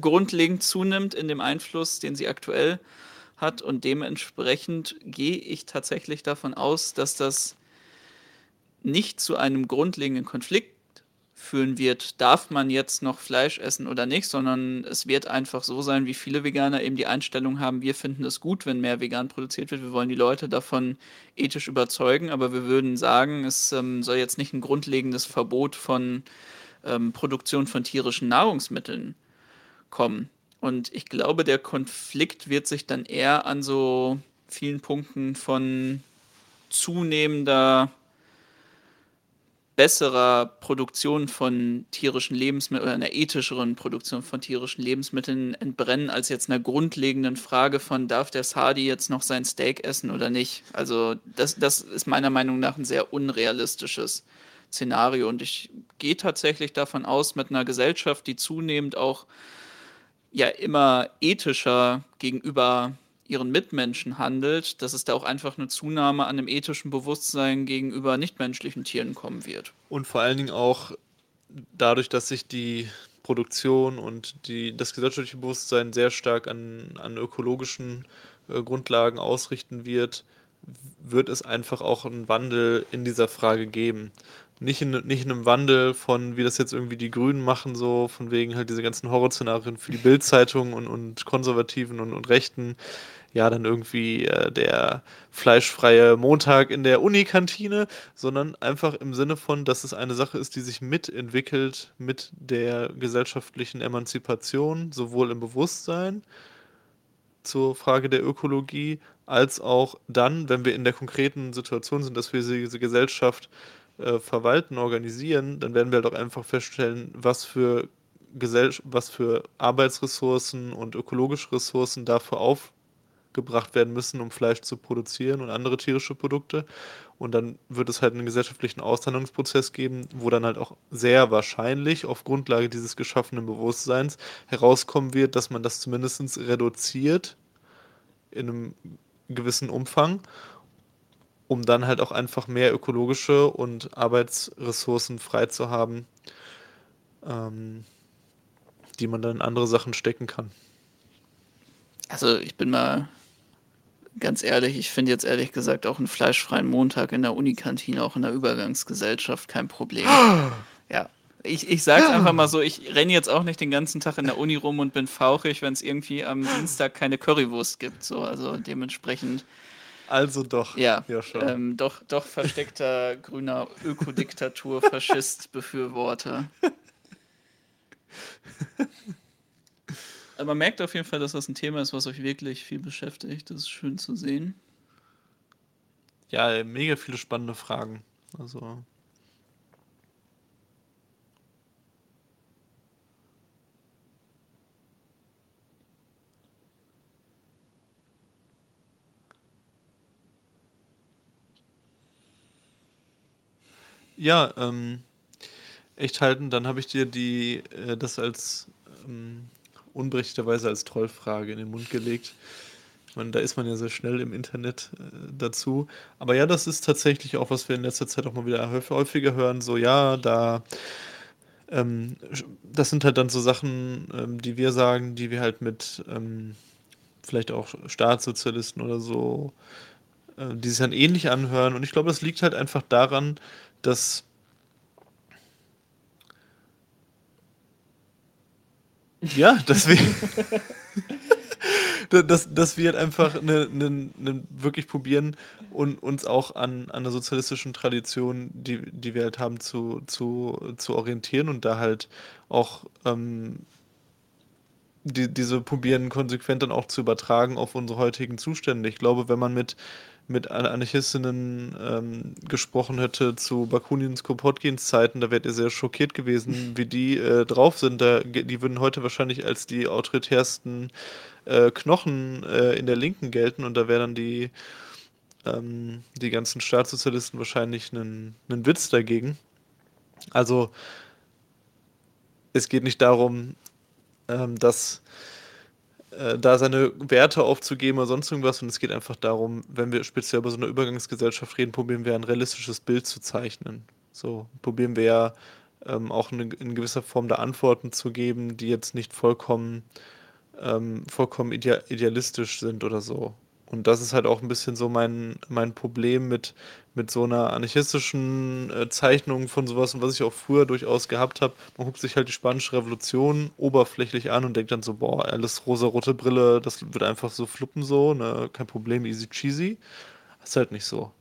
grundlegend zunimmt in dem Einfluss, den sie aktuell hat. Und dementsprechend gehe ich tatsächlich davon aus, dass das nicht zu einem grundlegenden Konflikt führen wird, darf man jetzt noch Fleisch essen oder nicht, sondern es wird einfach so sein, wie viele Veganer eben die Einstellung haben, wir finden es gut, wenn mehr vegan produziert wird, wir wollen die Leute davon ethisch überzeugen, aber wir würden sagen, es ähm, soll jetzt nicht ein grundlegendes Verbot von ähm, Produktion von tierischen Nahrungsmitteln kommen. Und ich glaube, der Konflikt wird sich dann eher an so vielen Punkten von zunehmender besserer Produktion von tierischen Lebensmitteln oder einer ethischeren Produktion von tierischen Lebensmitteln entbrennen, als jetzt einer grundlegenden Frage von, darf der Sadi jetzt noch sein Steak essen oder nicht? Also das, das ist meiner Meinung nach ein sehr unrealistisches Szenario und ich gehe tatsächlich davon aus, mit einer Gesellschaft, die zunehmend auch ja immer ethischer gegenüber ihren Mitmenschen handelt, dass es da auch einfach eine Zunahme an dem ethischen Bewusstsein gegenüber nichtmenschlichen Tieren kommen wird. Und vor allen Dingen auch dadurch, dass sich die Produktion und die, das gesellschaftliche Bewusstsein sehr stark an, an ökologischen äh, Grundlagen ausrichten wird, wird es einfach auch einen Wandel in dieser Frage geben. Nicht in, nicht in einem Wandel von, wie das jetzt irgendwie die Grünen machen, so von wegen halt diese ganzen Horrorszenarien für die Bildzeitung und, und Konservativen und, und Rechten, ja, dann irgendwie äh, der fleischfreie Montag in der Unikantine, sondern einfach im Sinne von, dass es eine Sache ist, die sich mitentwickelt mit der gesellschaftlichen Emanzipation, sowohl im Bewusstsein zur Frage der Ökologie, als auch dann, wenn wir in der konkreten Situation sind, dass wir diese Gesellschaft äh, verwalten, organisieren, dann werden wir doch halt einfach feststellen, was für Gesell was für Arbeitsressourcen und ökologische Ressourcen dafür auf gebracht werden müssen, um Fleisch zu produzieren und andere tierische Produkte. Und dann wird es halt einen gesellschaftlichen Aushandlungsprozess geben, wo dann halt auch sehr wahrscheinlich auf Grundlage dieses geschaffenen Bewusstseins herauskommen wird, dass man das zumindest reduziert in einem gewissen Umfang, um dann halt auch einfach mehr ökologische und Arbeitsressourcen frei zu haben, ähm, die man dann in andere Sachen stecken kann. Also ich bin mal ganz ehrlich, ich finde jetzt ehrlich gesagt auch einen fleischfreien Montag in der Unikantine, auch in der Übergangsgesellschaft kein Problem. (gasps) ja. Ich, ich sag's ja. einfach mal so, ich renne jetzt auch nicht den ganzen Tag in der Uni rum und bin fauchig, wenn es irgendwie am Dienstag keine Currywurst gibt. So, also dementsprechend. Also doch. Ja, ja ähm, doch, doch versteckter (laughs) grüner Ökodiktatur, Faschist, Befürworter. Aber (laughs) man merkt auf jeden Fall, dass das ein Thema ist, was euch wirklich viel beschäftigt. Das ist schön zu sehen. Ja, mega viele spannende Fragen. Also. Ja, ähm, echt halten, dann habe ich dir die, äh, das als ähm, unberechtigterweise als Trollfrage in den Mund gelegt. Ich da ist man ja sehr schnell im Internet äh, dazu. Aber ja, das ist tatsächlich auch, was wir in letzter Zeit auch mal wieder häufiger hören. So, ja, da, ähm, das sind halt dann so Sachen, ähm, die wir sagen, die wir halt mit ähm, vielleicht auch Staatssozialisten oder so, äh, die sich dann ähnlich anhören. Und ich glaube, das liegt halt einfach daran, dass ja, deswegen. (laughs) dass, dass wir halt einfach ne, ne, ne wirklich probieren und uns auch an, der sozialistischen Tradition, die, die wir halt haben, zu, zu, zu orientieren und da halt auch ähm, die, diese probieren konsequent dann auch zu übertragen auf unsere heutigen Zustände. Ich glaube, wenn man mit mit Anarchistinnen ähm, gesprochen hätte zu Bakunins Kropotkins Zeiten, da wärt ihr sehr schockiert gewesen, (laughs) wie die äh, drauf sind. Da, die würden heute wahrscheinlich als die autoritärsten äh, Knochen äh, in der Linken gelten und da wären dann die, ähm, die ganzen Staatssozialisten wahrscheinlich einen Witz dagegen. Also es geht nicht darum, ähm, dass äh, da seine Werte aufzugeben oder sonst irgendwas. Und es geht einfach darum, wenn wir speziell über so eine Übergangsgesellschaft reden, probieren wir ein realistisches Bild zu zeichnen. So probieren wir ja ähm, auch eine, in gewisser Form da Antworten zu geben, die jetzt nicht vollkommen, ähm, vollkommen idealistisch sind oder so. Und das ist halt auch ein bisschen so mein, mein Problem mit, mit so einer anarchistischen äh, Zeichnung von sowas und was ich auch früher durchaus gehabt habe. Man guckt sich halt die spanische Revolution oberflächlich an und denkt dann so, boah, alles rosa-rote Brille, das wird einfach so fluppen so, ne? kein Problem, easy cheesy. Das ist halt nicht so.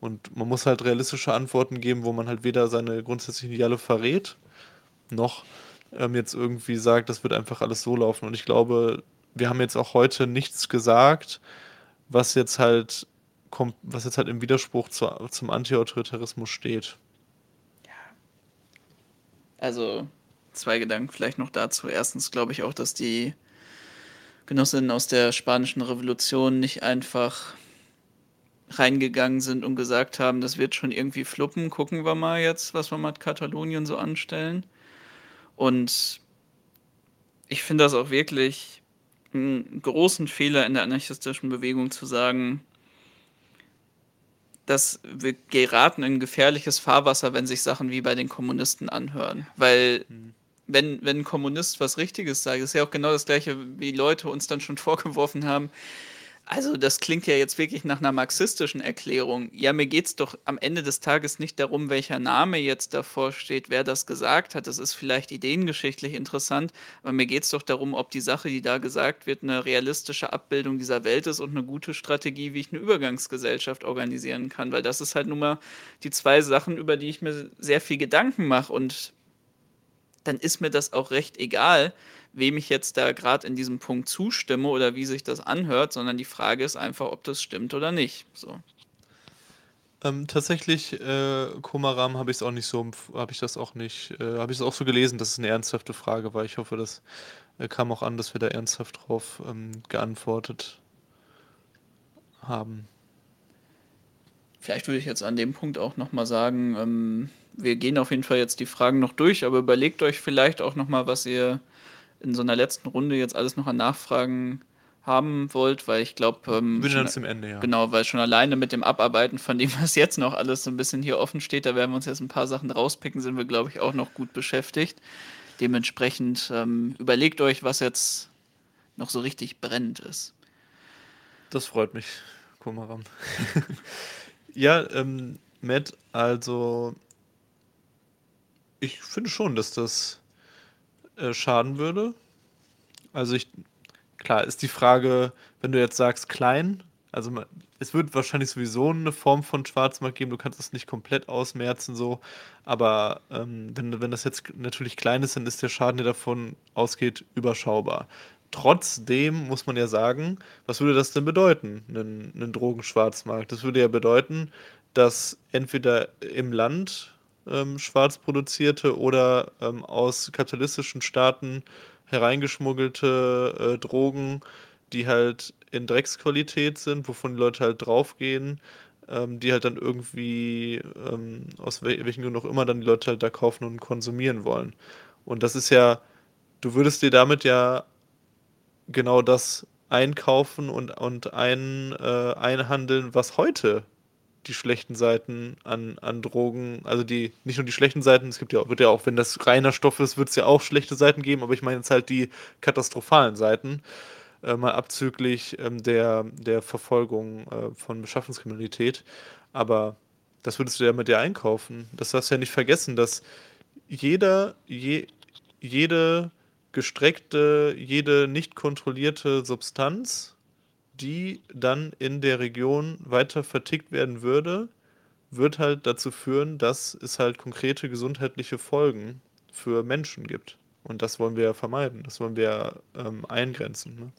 Und man muss halt realistische Antworten geben, wo man halt weder seine grundsätzlichen Ideale verrät, noch ähm, jetzt irgendwie sagt, das wird einfach alles so laufen. Und ich glaube, wir haben jetzt auch heute nichts gesagt, was jetzt halt kommt, was jetzt halt im Widerspruch zu, zum Anti-Autoritarismus steht. Ja. Also zwei Gedanken vielleicht noch dazu. Erstens glaube ich auch, dass die Genossinnen aus der spanischen Revolution nicht einfach reingegangen sind und gesagt haben, das wird schon irgendwie fluppen, gucken wir mal jetzt, was wir mit Katalonien so anstellen. Und ich finde das auch wirklich einen großen Fehler in der anarchistischen Bewegung zu sagen, dass wir geraten in gefährliches Fahrwasser, wenn sich Sachen wie bei den Kommunisten anhören. Weil mhm. wenn, wenn ein Kommunist was Richtiges sagt, ist ja auch genau das gleiche, wie Leute uns dann schon vorgeworfen haben, also, das klingt ja jetzt wirklich nach einer marxistischen Erklärung. Ja, mir geht es doch am Ende des Tages nicht darum, welcher Name jetzt davor steht, wer das gesagt hat. Das ist vielleicht ideengeschichtlich interessant, aber mir geht es doch darum, ob die Sache, die da gesagt wird, eine realistische Abbildung dieser Welt ist und eine gute Strategie, wie ich eine Übergangsgesellschaft organisieren kann. Weil das ist halt nun mal die zwei Sachen, über die ich mir sehr viel Gedanken mache. Und dann ist mir das auch recht egal, wem ich jetzt da gerade in diesem Punkt zustimme oder wie sich das anhört, sondern die Frage ist einfach, ob das stimmt oder nicht. So. Ähm, tatsächlich, äh, Komaram habe ich es auch nicht so, habe ich das auch nicht, äh, habe ich es auch so gelesen, dass es eine ernsthafte Frage war. Ich hoffe, das äh, kam auch an, dass wir da ernsthaft drauf ähm, geantwortet haben. Vielleicht würde ich jetzt an dem Punkt auch nochmal sagen, ähm, wir gehen auf jeden Fall jetzt die Fragen noch durch, aber überlegt euch vielleicht auch nochmal, was ihr in so einer letzten Runde jetzt alles noch an Nachfragen haben wollt, weil ich glaube, ähm, schon, zum Ende, ja. Genau, weil schon alleine mit dem Abarbeiten von dem, was jetzt noch alles so ein bisschen hier offen steht, da werden wir uns jetzt ein paar Sachen rauspicken, sind wir, glaube ich, auch noch gut beschäftigt. Dementsprechend ähm, überlegt euch, was jetzt noch so richtig brennend ist. Das freut mich, Kumaram. (laughs) ja, ähm, Matt, also ich finde schon, dass das äh, schaden würde. Also ich, klar, ist die Frage, wenn du jetzt sagst klein, also es wird wahrscheinlich sowieso eine Form von Schwarzmarkt geben, du kannst es nicht komplett ausmerzen so, aber ähm, wenn, wenn das jetzt natürlich klein ist, dann ist der Schaden, der davon ausgeht, überschaubar. Trotzdem muss man ja sagen, was würde das denn bedeuten, einen, einen Drogenschwarzmarkt? Das würde ja bedeuten, dass entweder im Land ähm, schwarz produzierte oder ähm, aus kapitalistischen Staaten hereingeschmuggelte äh, Drogen, die halt in Drecksqualität sind, wovon die Leute halt draufgehen, ähm, die halt dann irgendwie, ähm, aus wel welchen Gründen auch immer, dann die Leute halt da kaufen und konsumieren wollen. Und das ist ja, du würdest dir damit ja genau das einkaufen und, und ein, äh, einhandeln, was heute die schlechten Seiten an, an Drogen, also die, nicht nur die schlechten Seiten, es gibt ja, wird ja auch, wenn das reiner Stoff ist, wird es ja auch schlechte Seiten geben, aber ich meine jetzt halt die katastrophalen Seiten, äh, mal abzüglich ähm, der, der Verfolgung äh, von Beschaffungskriminalität. Aber das würdest du ja mit dir einkaufen. Das darfst du ja nicht vergessen, dass jeder, je, jede gestreckte, jede nicht kontrollierte Substanz, die dann in der Region weiter vertickt werden würde, wird halt dazu führen, dass es halt konkrete gesundheitliche Folgen für Menschen gibt. Und das wollen wir ja vermeiden, das wollen wir ähm, eingrenzen. Ne?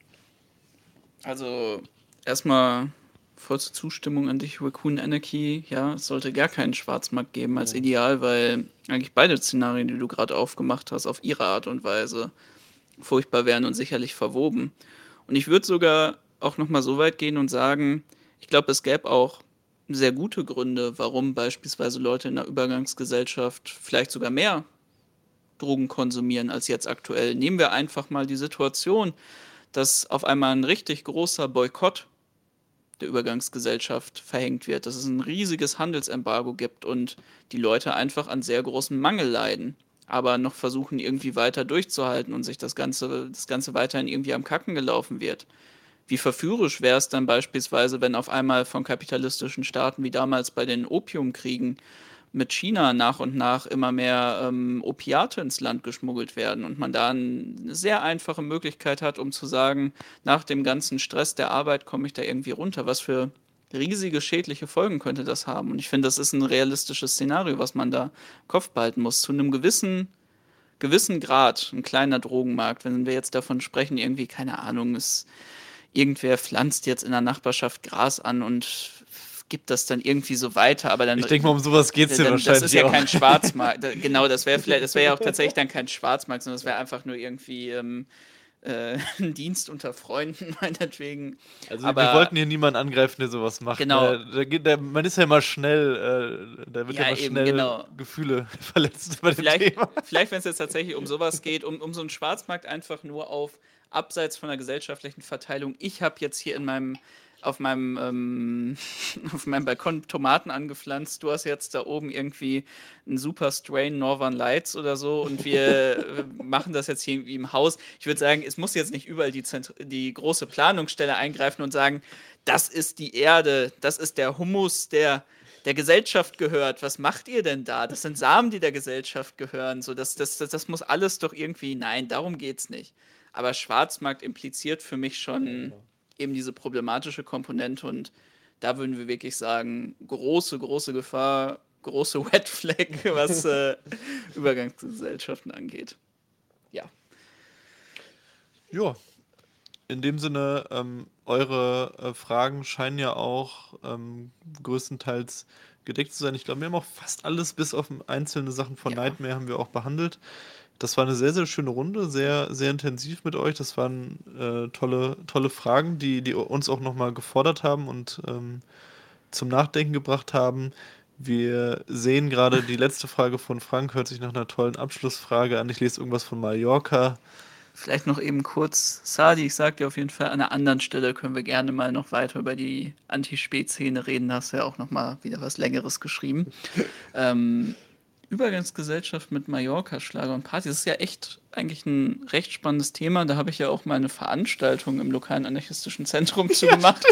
Also erstmal vollste Zustimmung an dich, Raccoon Anarchy. Ja, es sollte gar keinen Schwarzmarkt geben als Ideal, weil eigentlich beide Szenarien, die du gerade aufgemacht hast, auf ihre Art und Weise furchtbar wären und sicherlich verwoben. Und ich würde sogar auch noch mal so weit gehen und sagen, ich glaube, es gäbe auch sehr gute Gründe, warum beispielsweise Leute in der Übergangsgesellschaft vielleicht sogar mehr Drogen konsumieren als jetzt aktuell. Nehmen wir einfach mal die Situation, dass auf einmal ein richtig großer Boykott der Übergangsgesellschaft verhängt wird, dass es ein riesiges Handelsembargo gibt und die Leute einfach an sehr großem Mangel leiden, aber noch versuchen irgendwie weiter durchzuhalten und sich das Ganze, das Ganze weiterhin irgendwie am Kacken gelaufen wird. Wie verführerisch wäre es dann beispielsweise, wenn auf einmal von kapitalistischen Staaten wie damals bei den Opiumkriegen mit China nach und nach immer mehr ähm, Opiate ins Land geschmuggelt werden und man da eine sehr einfache Möglichkeit hat, um zu sagen, nach dem ganzen Stress der Arbeit komme ich da irgendwie runter. Was für riesige schädliche Folgen könnte das haben? Und ich finde, das ist ein realistisches Szenario, was man da Kopf behalten muss. Zu einem gewissen, gewissen Grad, ein kleiner Drogenmarkt, wenn wir jetzt davon sprechen, irgendwie, keine Ahnung, ist irgendwer pflanzt jetzt in der Nachbarschaft Gras an und gibt das dann irgendwie so weiter, aber dann. Ich denke mal, um sowas geht es ja wahrscheinlich. Das ist ja auch. kein Schwarzmarkt. (laughs) genau, das wäre vielleicht, das wäre ja auch tatsächlich dann kein Schwarzmarkt, sondern das wäre einfach nur irgendwie. Ähm, äh, (laughs) ein Dienst unter Freunden, (laughs) meinetwegen. Also aber, wir wollten hier niemanden angreifen, der sowas macht. Genau. Da, da geht, da, man ist ja immer schnell, äh, da wird ja, ja immer schnell genau. Gefühle verletzt bei dem vielleicht, Thema. Vielleicht, wenn es jetzt tatsächlich um sowas geht, um, um so einen Schwarzmarkt einfach nur auf abseits von der gesellschaftlichen Verteilung. Ich habe jetzt hier in meinem auf meinem, ähm, (laughs) auf meinem Balkon Tomaten angepflanzt. Du hast jetzt da oben irgendwie einen super Strain Northern Lights oder so und wir (laughs) machen das jetzt hier irgendwie im Haus. Ich würde sagen, es muss jetzt nicht überall die, die große Planungsstelle eingreifen und sagen, das ist die Erde, das ist der Humus, der der Gesellschaft gehört. Was macht ihr denn da? Das sind Samen, die der Gesellschaft gehören. So, das, das, das, das muss alles doch irgendwie. Nein, darum geht es nicht. Aber Schwarzmarkt impliziert für mich schon eben diese problematische Komponente und da würden wir wirklich sagen, große, große Gefahr, große (laughs) Wet Flag, was äh, (laughs) Übergangsgesellschaften angeht. Ja. Ja. In dem Sinne, ähm, eure äh, Fragen scheinen ja auch ähm, größtenteils gedeckt zu sein. Ich glaube, wir haben auch fast alles, bis auf einzelne Sachen von ja. Nightmare, haben wir auch behandelt. Das war eine sehr, sehr schöne Runde, sehr, sehr intensiv mit euch. Das waren äh, tolle, tolle Fragen, die, die uns auch nochmal gefordert haben und ähm, zum Nachdenken gebracht haben. Wir sehen gerade die letzte Frage von Frank, hört sich nach einer tollen Abschlussfrage an. Ich lese irgendwas von Mallorca. Vielleicht noch eben kurz, Sadi, ich sag dir auf jeden Fall, an einer anderen Stelle können wir gerne mal noch weiter über die Anti-Spät-Szene reden. Da hast du ja auch nochmal wieder was Längeres geschrieben. (laughs) ähm, Übergangsgesellschaft mit Mallorca, Schlager und Party. Das ist ja echt eigentlich ein recht spannendes Thema. Da habe ich ja auch mal eine Veranstaltung im lokalen anarchistischen Zentrum (laughs) zu gemacht.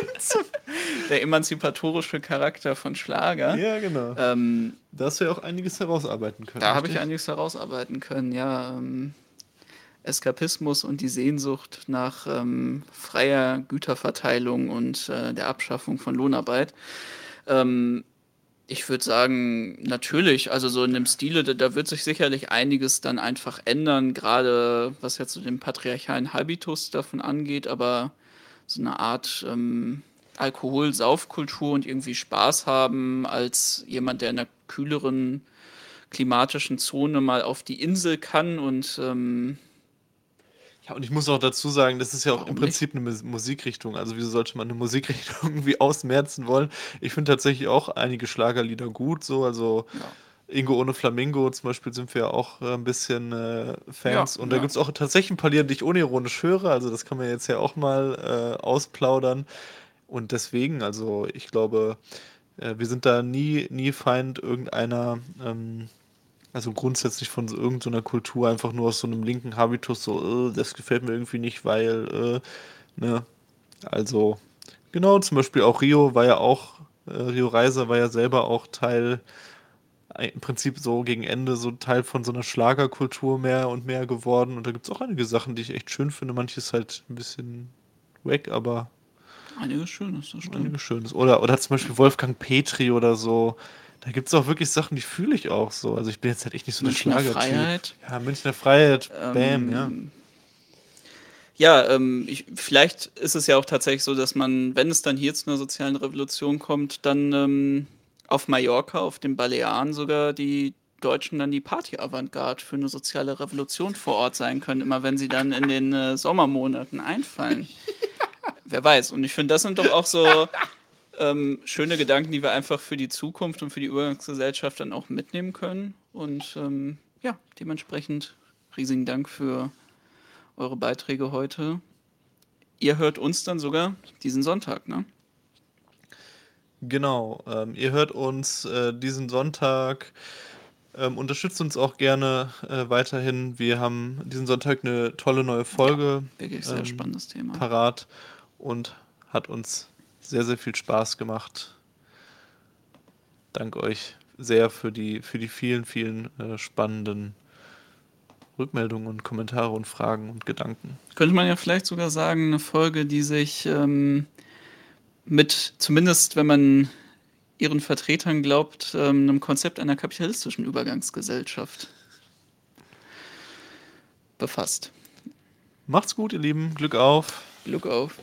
Der emanzipatorische Charakter von Schlager. Ja, genau. Ähm, da hast du ja auch einiges herausarbeiten können. Da habe ich einiges herausarbeiten können, ja. Ähm, Eskapismus und die Sehnsucht nach ähm, freier Güterverteilung und äh, der Abschaffung von Lohnarbeit. Ähm, ich würde sagen, natürlich, also so in dem Stile, da, da wird sich sicherlich einiges dann einfach ändern, gerade was jetzt so den patriarchalen Habitus davon angeht, aber so eine Art ähm, Alkohol-Saufkultur und irgendwie Spaß haben als jemand, der in einer kühleren klimatischen Zone mal auf die Insel kann und ähm, ja, und ich muss auch dazu sagen, das ist ja auch Warum im Prinzip nicht? eine Musikrichtung. Also wieso sollte man eine Musikrichtung (laughs) irgendwie ausmerzen wollen? Ich finde tatsächlich auch einige Schlagerlieder gut, so, also ja. Ingo ohne Flamingo zum Beispiel sind wir auch äh, ein bisschen äh, Fans. Ja, Und da ja. gibt es auch tatsächlich ein paar Lieder, die ich unironisch höre. Also das kann man jetzt ja auch mal äh, ausplaudern. Und deswegen, also ich glaube, äh, wir sind da nie, nie Feind irgendeiner, ähm, also grundsätzlich von so irgendeiner Kultur, einfach nur aus so einem linken Habitus, so, äh, das gefällt mir irgendwie nicht, weil, äh, ne, also, genau, zum Beispiel auch Rio war ja auch, äh, Rio Reiser war ja selber auch Teil, äh, im Prinzip so gegen Ende so Teil von so einer Schlagerkultur mehr und mehr geworden. Und da gibt es auch einige Sachen, die ich echt schön finde. Manches halt ein bisschen wack, aber Einiges Schönes, das einiges stimmt. Schönes. Oder, oder zum Beispiel Wolfgang Petri oder so. Da gibt es auch wirklich Sachen, die fühle ich auch so. Also ich bin jetzt halt echt nicht so der Münchner Schlagertyp. Freiheit. Ja, Münchner Freiheit, bam, ja. Ähm, Ja, ähm, ich, vielleicht ist es ja auch tatsächlich so, dass man, wenn es dann hier zu einer sozialen Revolution kommt, dann ähm, auf Mallorca, auf den Balearen sogar die Deutschen dann die Party-Avantgarde für eine soziale Revolution vor Ort sein können, immer wenn sie dann in den äh, Sommermonaten einfallen. (laughs) Wer weiß. Und ich finde, das sind doch auch so ähm, schöne Gedanken, die wir einfach für die Zukunft und für die Übergangsgesellschaft dann auch mitnehmen können. Und ähm, ja, dementsprechend riesigen Dank für eure Beiträge heute. Ihr hört uns dann sogar diesen Sonntag, ne? Genau. Ähm, ihr hört uns äh, diesen Sonntag. Ähm, unterstützt uns auch gerne äh, weiterhin. Wir haben diesen Sonntag eine tolle neue Folge Wirklich sehr ähm, spannendes Thema. parat und hat uns sehr, sehr viel Spaß gemacht. Danke euch sehr für die, für die vielen, vielen äh, spannenden Rückmeldungen und Kommentare und Fragen und Gedanken. Könnte man ja vielleicht sogar sagen, eine Folge, die sich ähm, mit, zumindest wenn man ihren Vertretern glaubt, ähm, einem Konzept einer kapitalistischen Übergangsgesellschaft befasst. Macht's gut, ihr Lieben. Glück auf. Glück auf.